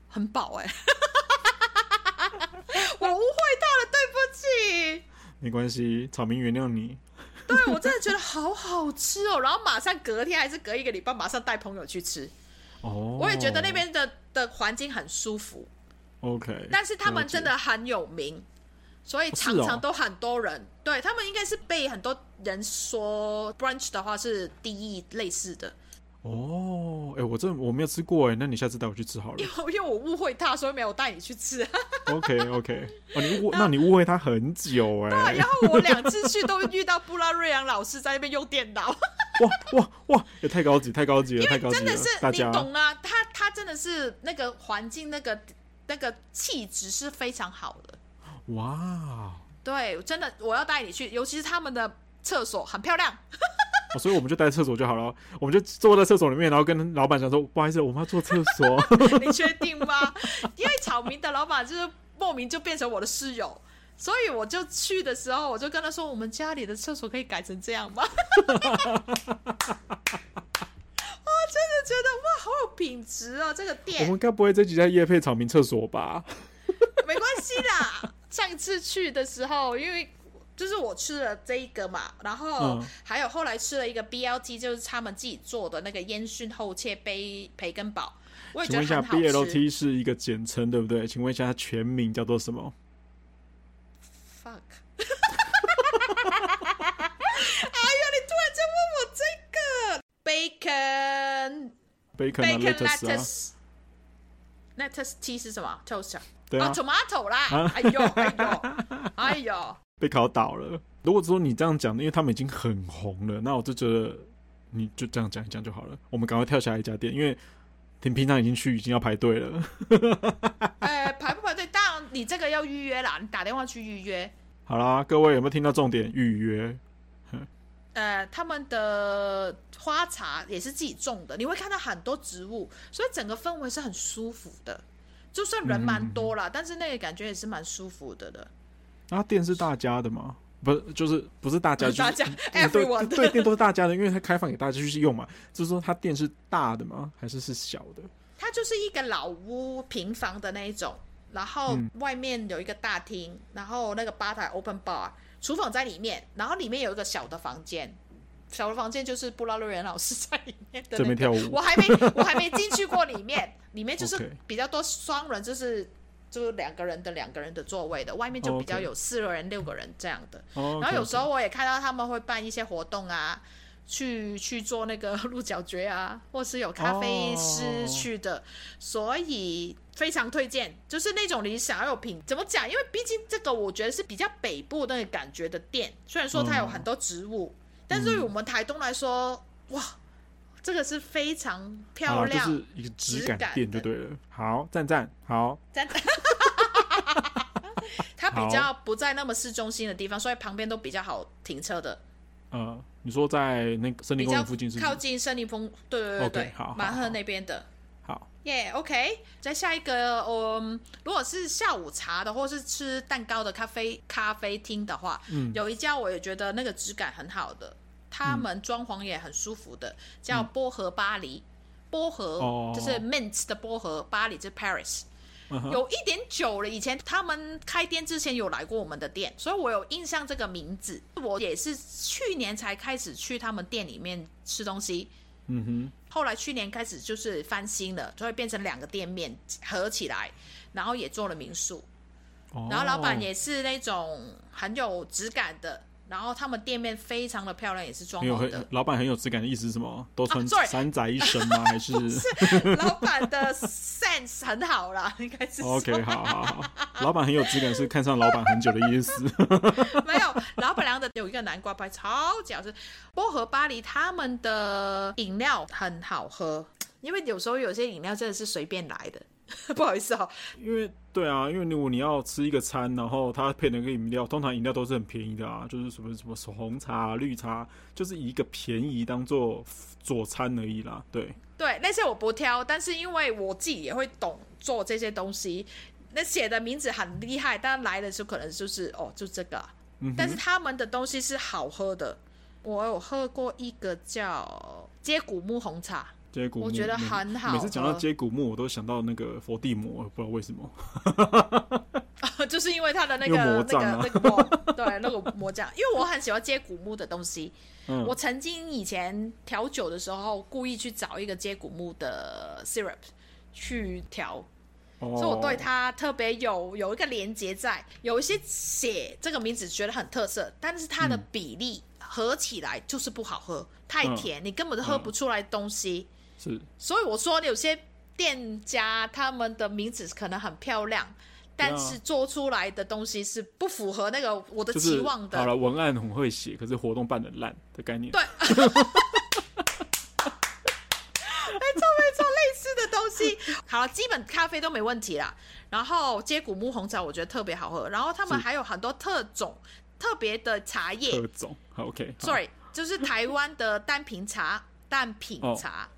很饱哎、欸，我误会他了，对不起。没关系，草民原谅你。对，我真的觉得好好吃哦，然后马上隔天还是隔一个礼拜，马上带朋友去吃。哦，我也觉得那边的的环境很舒服。OK，但是他们真的很有名，所以常常都很多人。哦、对他们应该是被很多人说 brunch 的话是第一类似的。哦，哎、欸，我这我没有吃过哎，那你下次带我去吃好了。因为因为我误会他，所以没有带你去吃。OK OK，哦，你误那你误会他很久哎。对，然后我两次去都遇到布拉瑞扬老师在那边用电脑。哇哇哇，也太高级，太高级了，太高级了。真的是你懂啊，他他真的是那个环境，那个那个气质是非常好的。哇，对，真的我要带你去，尤其是他们的厕所很漂亮。哦、所以我们就待在厕所就好了，我们就坐在厕所里面，然后跟老板讲说：“不好意思，我们要坐厕所。”你确定吗？因为草民的老板就是莫名就变成我的室友，所以我就去的时候，我就跟他说：“我们家里的厕所可以改成这样吗？” 我，真的觉得哇，好有品质哦，这个店。我们该不会这几家夜配草民厕所吧？没关系啦，上一次去的时候，因为。就是我吃了这一个嘛，然后还有后来吃了一个 BLT，就是他们自己做的那个烟熏厚切杯培根堡。我也觉得很好吃。请问一下，BLT 是一个简称，对不对？请问一下，它全名叫做什么？Fuck！哎呦，你突然间问我这个 bacon bacon lettuce lettuce T 是什么？toast 对啊，tomato 啦！哎呦哎呦哎呦！被考倒了。如果说你这样讲，因为他们已经很红了，那我就觉得你就这样讲一讲就好了。我们赶快跳下一家店，因为你平常已经去，已经要排队了。哎、欸，排不排队？当然，你这个要预约啦，你打电话去预约。好啦，各位有没有听到重点？预约。呃，他们的花茶也是自己种的，你会看到很多植物，所以整个氛围是很舒服的。就算人蛮多啦，嗯、但是那个感觉也是蛮舒服的的。啊，店是大家的吗？不是，就是不是大家，就是、大家对对，店都是大家的，因为它开放给大家去用嘛。就是说，它店是大的吗？还是是小的？它就是一个老屋平房的那一种，然后外面有一个大厅，嗯、然后那个吧台 open bar，厨房在里面，然后里面有一个小的房间，小的房间就是布拉瑞人老师在里面的、那个。这边跳舞，我还没我还没进去过里面，里面就是比较多双人，就是。就是两个人的两个人的座位的，外面就比较有四个人、六个人这样的。Oh, 然后有时候我也看到他们会办一些活动啊，去去做那个鹿角蕨啊，或是有咖啡师去的，oh. 所以非常推荐。就是那种你想要有品，怎么讲？因为毕竟这个我觉得是比较北部那个感觉的店，虽然说它有很多植物，oh. 但是对于我们台东来说，哇，这个是非常漂亮，就是一个质感店就对了。好，赞赞，好，赞赞。它比较不在那么市中心的地方，所以旁边都比较好停车的。呃，你说在那个森林公园附近是，是靠近森林峰，对对对对，好，蛮河那边的。好，耶、yeah,，OK。再下一个，嗯，如果是下午茶的，或是吃蛋糕的咖啡咖啡厅的话，嗯，有一家我也觉得那个质感很好的，他们装潢也很舒服的，叫波荷巴黎。波荷就是 mint 的波荷，巴黎就是 Paris。有一点久了，以前他们开店之前有来过我们的店，所以我有印象这个名字。我也是去年才开始去他们店里面吃东西，嗯哼。后来去年开始就是翻新了，就会变成两个店面合起来，然后也做了民宿。然后老板也是那种很有质感的。然后他们店面非常的漂亮，也是装潢的。老板很有质感的意思是什么？都穿三宅一生吗？啊、还是？是老板的 sense 很好啦，应该是。OK，好好好。老板很有质感，是看上老板很久的意思。没有，老板娘的有一个南瓜派超级好吃。薄荷巴黎他们的饮料很好喝，因为有时候有些饮料真的是随便来的，不好意思哦。因为对啊，因为如果你要吃一个餐，然后它配那个饮料，通常饮料都是很便宜的啊，就是什么什么红茶、绿茶，就是以一个便宜当做佐餐而已啦。对对，那些我不挑，但是因为我自己也会懂做这些东西，那写的名字很厉害，但来的时候可能就是哦，就这个，嗯，但是他们的东西是好喝的。我有喝过一个叫接骨木红茶，接骨木，我觉得很好。每次讲到接骨木，我都想到那个佛地魔，不知道为什么。就是因为他的那个、啊、那个那个魔，对，那个魔杖。因为我很喜欢接古墓的东西。嗯、我曾经以前调酒的时候，故意去找一个接古墓的 syrup 去调。所以我对它特别有有一个连接在，有一些写这个名字觉得很特色，但是它的比例合起来就是不好喝，太甜，嗯、你根本都喝不出来东西。是，所以我说有些店家他们的名字可能很漂亮，但是做出来的东西是不符合那个我的期望的。就是、好了，文案很会写，可是活动办的烂的概念。对。东西好了，基本咖啡都没问题啦。然后接骨木红茶我觉得特别好喝。然后他们还有很多特种、特别的茶叶。特种，OK。Sorry，就是台湾的单品茶、单品茶。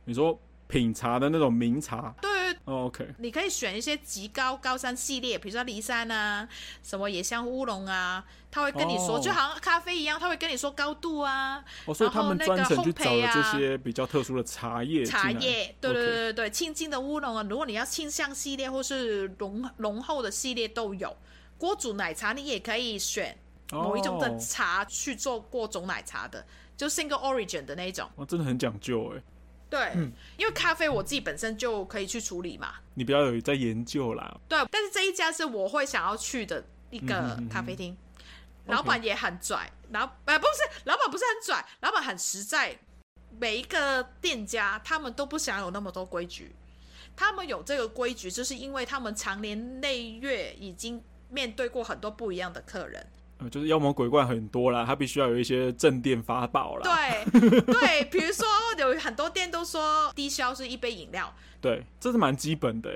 哦、你说品茶的那种名茶？对。Oh, OK，你可以选一些极高高山系列，比如说骊山啊，什么野香乌龙啊，他会跟你说，oh. 就好像咖啡一样，他会跟你说高度啊。哦，所以他们专程去找了这些比较特殊的茶叶。茶叶，对对对对对，清新的乌龙啊，如果你要清香系列或是浓浓厚的系列都有。锅煮奶茶你也可以选某一种的茶去做过种奶茶的，就 single origin 的那一种。哇，真的很讲究哎。对、嗯，因为咖啡我自己本身就可以去处理嘛。你不要有在研究啦。对，但是这一家是我会想要去的一个咖啡厅，嗯嗯嗯，老板也很拽，老呃不是，老板不是很拽，老板很实在。每一个店家他们都不想有那么多规矩，他们有这个规矩，就是因为他们常年累月已经面对过很多不一样的客人。就是妖魔鬼怪很多啦，他必须要有一些正店法宝啦。对对，比如说有很多店都说低消是一杯饮料，对，这是蛮基本的。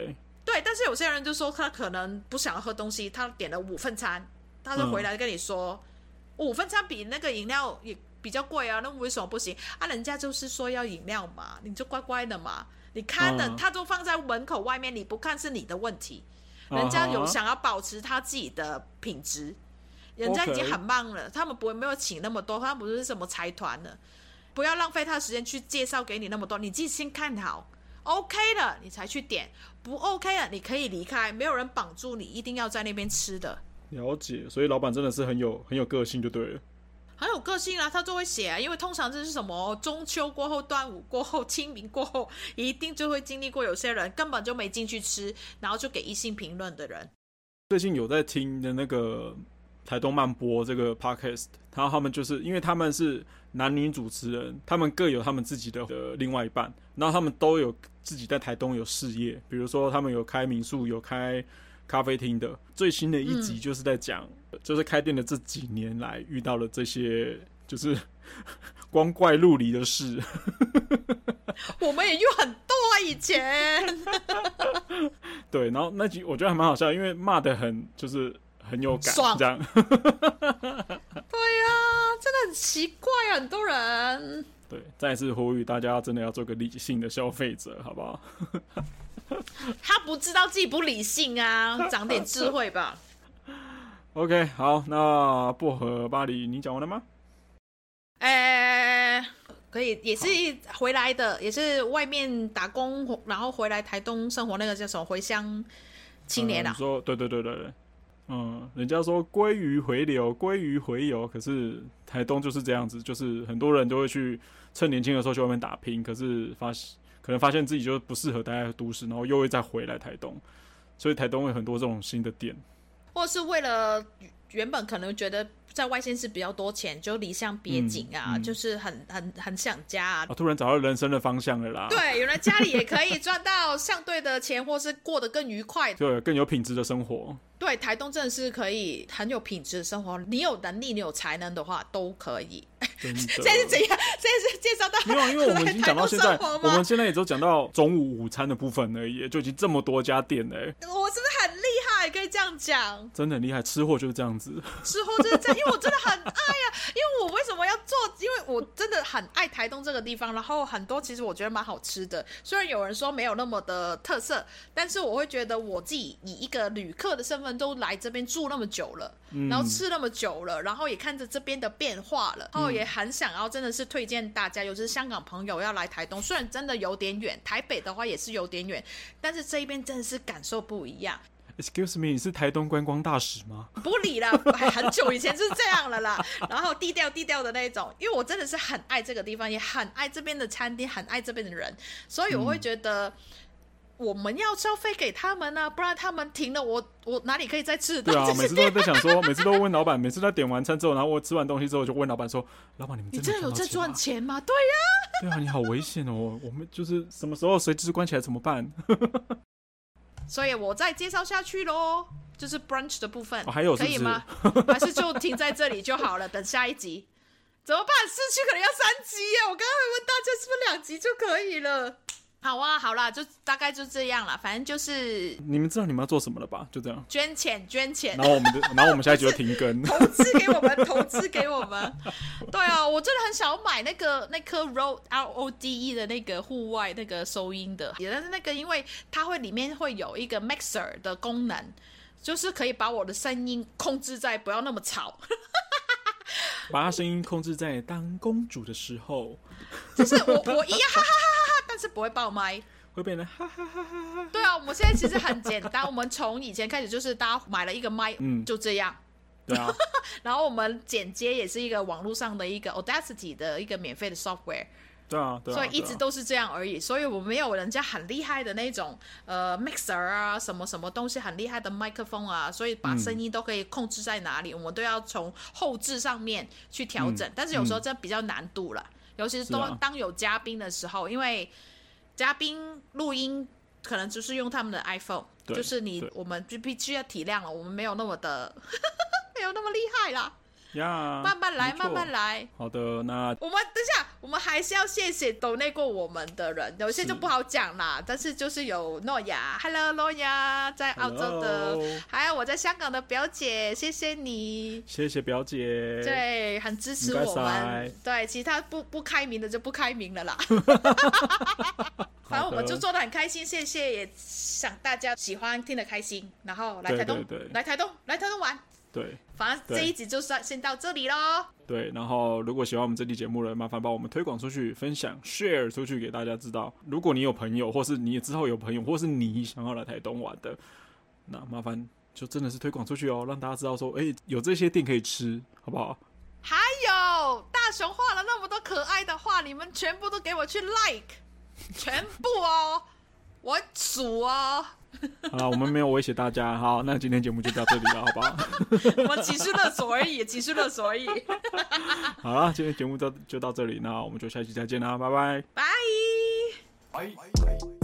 对，但是有些人就说他可能不想要喝东西，他点了五份餐，他就回来跟你说，嗯、五份餐比那个饮料也比较贵啊，那为什么不行啊？人家就是说要饮料嘛，你就乖乖的嘛，你看的、嗯、他都放在门口外面，你不看是你的问题，人家有想要保持他自己的品质。人家已经很忙了.他们不会没有请那么多，他们不是什么财团的，不要浪费他的时间去介绍给你那么多，你自己先看好，OK 了你才去点，不 OK 了你可以离开，没有人绑住你一定要在那边吃的。了解，所以老板真的是很有很有个性就对了，很有个性啊，他就会写啊，因为通常这是什么中秋过后、端午过后、清明过后，一定就会经历过有些人根本就没进去吃，然后就给异性评论的人。最近有在听的那个。台东漫播这个 podcast，然后他们就是因为他们是男女主持人，他们各有他们自己的的另外一半，然后他们都有自己在台东有事业，比如说他们有开民宿，有开咖啡厅的。最新的一集就是在讲，嗯、就是开店的这几年来遇到了这些就是光怪陆离的事。我们也遇很多啊，以前。对，然后那集我觉得还蛮好笑，因为骂的很就是。很有感，爽这样。对呀、啊，真的很奇怪啊，很多人。对，再次呼吁大家，真的要做个理性的消费者，好不好？他不知道自己不理性啊，长点智慧吧。OK，好，那薄荷巴黎，你讲完了吗？哎、欸，可以，也是回来的，也是外面打工，然后回来台东生活，那个叫什么回乡青年啊？嗯、说，对对对对对。嗯，人家说鲑鱼回流，鲑鱼回游，可是台东就是这样子，就是很多人都会去趁年轻的时候去外面打拼，可是发现可能发现自己就不适合待在都市，然后又会再回来台东，所以台东有很多这种新的店，或是为了原本可能觉得。在外县市比较多钱，就离乡别井啊、嗯嗯，就是很很很想家啊，啊。突然找到人生的方向了啦。对，原来家里也可以赚到相对的钱，或是过得更愉快，对，更有品质的生活。对，台东真的是可以很有品质的生活。你有能力，你有才能的话，都可以。现在是怎样？现在是介绍到没有，因为我们 已经讲到现在，我我们现在也都讲到中午午餐的部分而已，就已经这么多家店了。我是不是很厉害？可以这样讲？真的很厉害，吃货就是这样子。吃货就是这样，因为我真的很爱呀、啊。因为我为什么要做？因为我真的很爱台东这个地方，然后很多其实我觉得蛮好吃的。虽然有人说没有那么的特色，但是我会觉得我自己以一个旅客的身份都来这边住那么久了，嗯、然后吃那么久了，然后也看着这边的变化了，然后也很想要真的是推荐大家，尤其是香港朋友要来台东，虽然真的有点远，台北的话也是有点远，但是这一边真的是感受不一样。Excuse me，你是台东观光大使吗？不理了，很久以前就是这样了啦。然后低调低调的那种，因为我真的是很爱这个地方，也很爱这边的餐厅，很爱这边的人，所以我会觉得我们要消费给他们呢、啊，不然他们停了我，我我哪里可以再吃？对啊，每次都在想说，每次都问老板，每次他点完餐之后，然后我吃完东西之后，就问老板说：“老板，你们真的，你真的有在赚钱吗？”对呀、啊，对啊，你好危险哦，我们就是什么时候随之关起来怎么办？所以我再介绍下去喽。就是 brunch 的部分，哦、还有可以吗？还是就停在这里就好了？等下一集怎么办？市区可能要三集耶！我刚刚还问大家是不是两集就可以了？好啊，好啦，就大概就这样了。反正就是你们知道你们要做什么了吧？就这样，捐钱，捐钱。然后我们，然后我们下一集就停更，投资给我们，投资给我们。对啊，我真的很想要买那个那颗 Rode R O D E 的那个户外那个收音的，也是那个，因为它会里面会有一个 mixer 的功能。就是可以把我的声音控制在不要那么吵，把他声音控制在当公主的时候，就是我我一样哈哈哈，但是不会爆麦，会变得哈哈哈哈哈。对啊，我们现在其实很简单，我们从以前开始就是大家买了一个麦，嗯，就这样，对啊，然后我们剪接也是一个网络上的一个 Audacity 的一个免费的 software。对啊，对啊，所以一直都是这样而已，所以我没有人家很厉害的那种呃 mixer 啊，什么什么东西很厉害的麦克风啊，所以把声音都可以控制在哪里，嗯、我们都要从后置上面去调整。嗯、但是有时候这比较难度了，嗯、尤其是当、啊、当有嘉宾的时候，因为嘉宾录音可能就是用他们的 iPhone，就是你我们就必须要体谅了，我们没有那么的 没有那么厉害啦。呀，慢慢来，慢慢来。好的，那我们等一下，我们还是要谢谢 donate 过我们的人，有些就不好讲啦。但是就是有诺亚，Hello 诺亚，在澳洲的，还有我在香港的表姐，谢谢你，谢谢表姐，对，很支持我们。对，其他不不开明的就不开明了啦。反正我们就做的很开心，谢谢，也想大家喜欢听得开心，然后来台东，来台东，来台东玩。对，反正这一集就算先到这里喽。对，然后如果喜欢我们这期节目的，麻烦帮我们推广出去，分享 share 出去给大家知道。如果你有朋友，或是你之后有朋友，或是你想要来台东玩的，那麻烦就真的是推广出去哦，让大家知道说，哎，有这些店可以吃，好不好？还有大雄画了那么多可爱的画，你们全部都给我去 like，全部哦，我数哦。好了，我们没有威胁大家。好，那今天节目就到这里了，好不好？我们只是勒索而已，只是勒索而已。好了，今天节目到就到这里，那我们就下期再见啦，拜拜。拜。拜。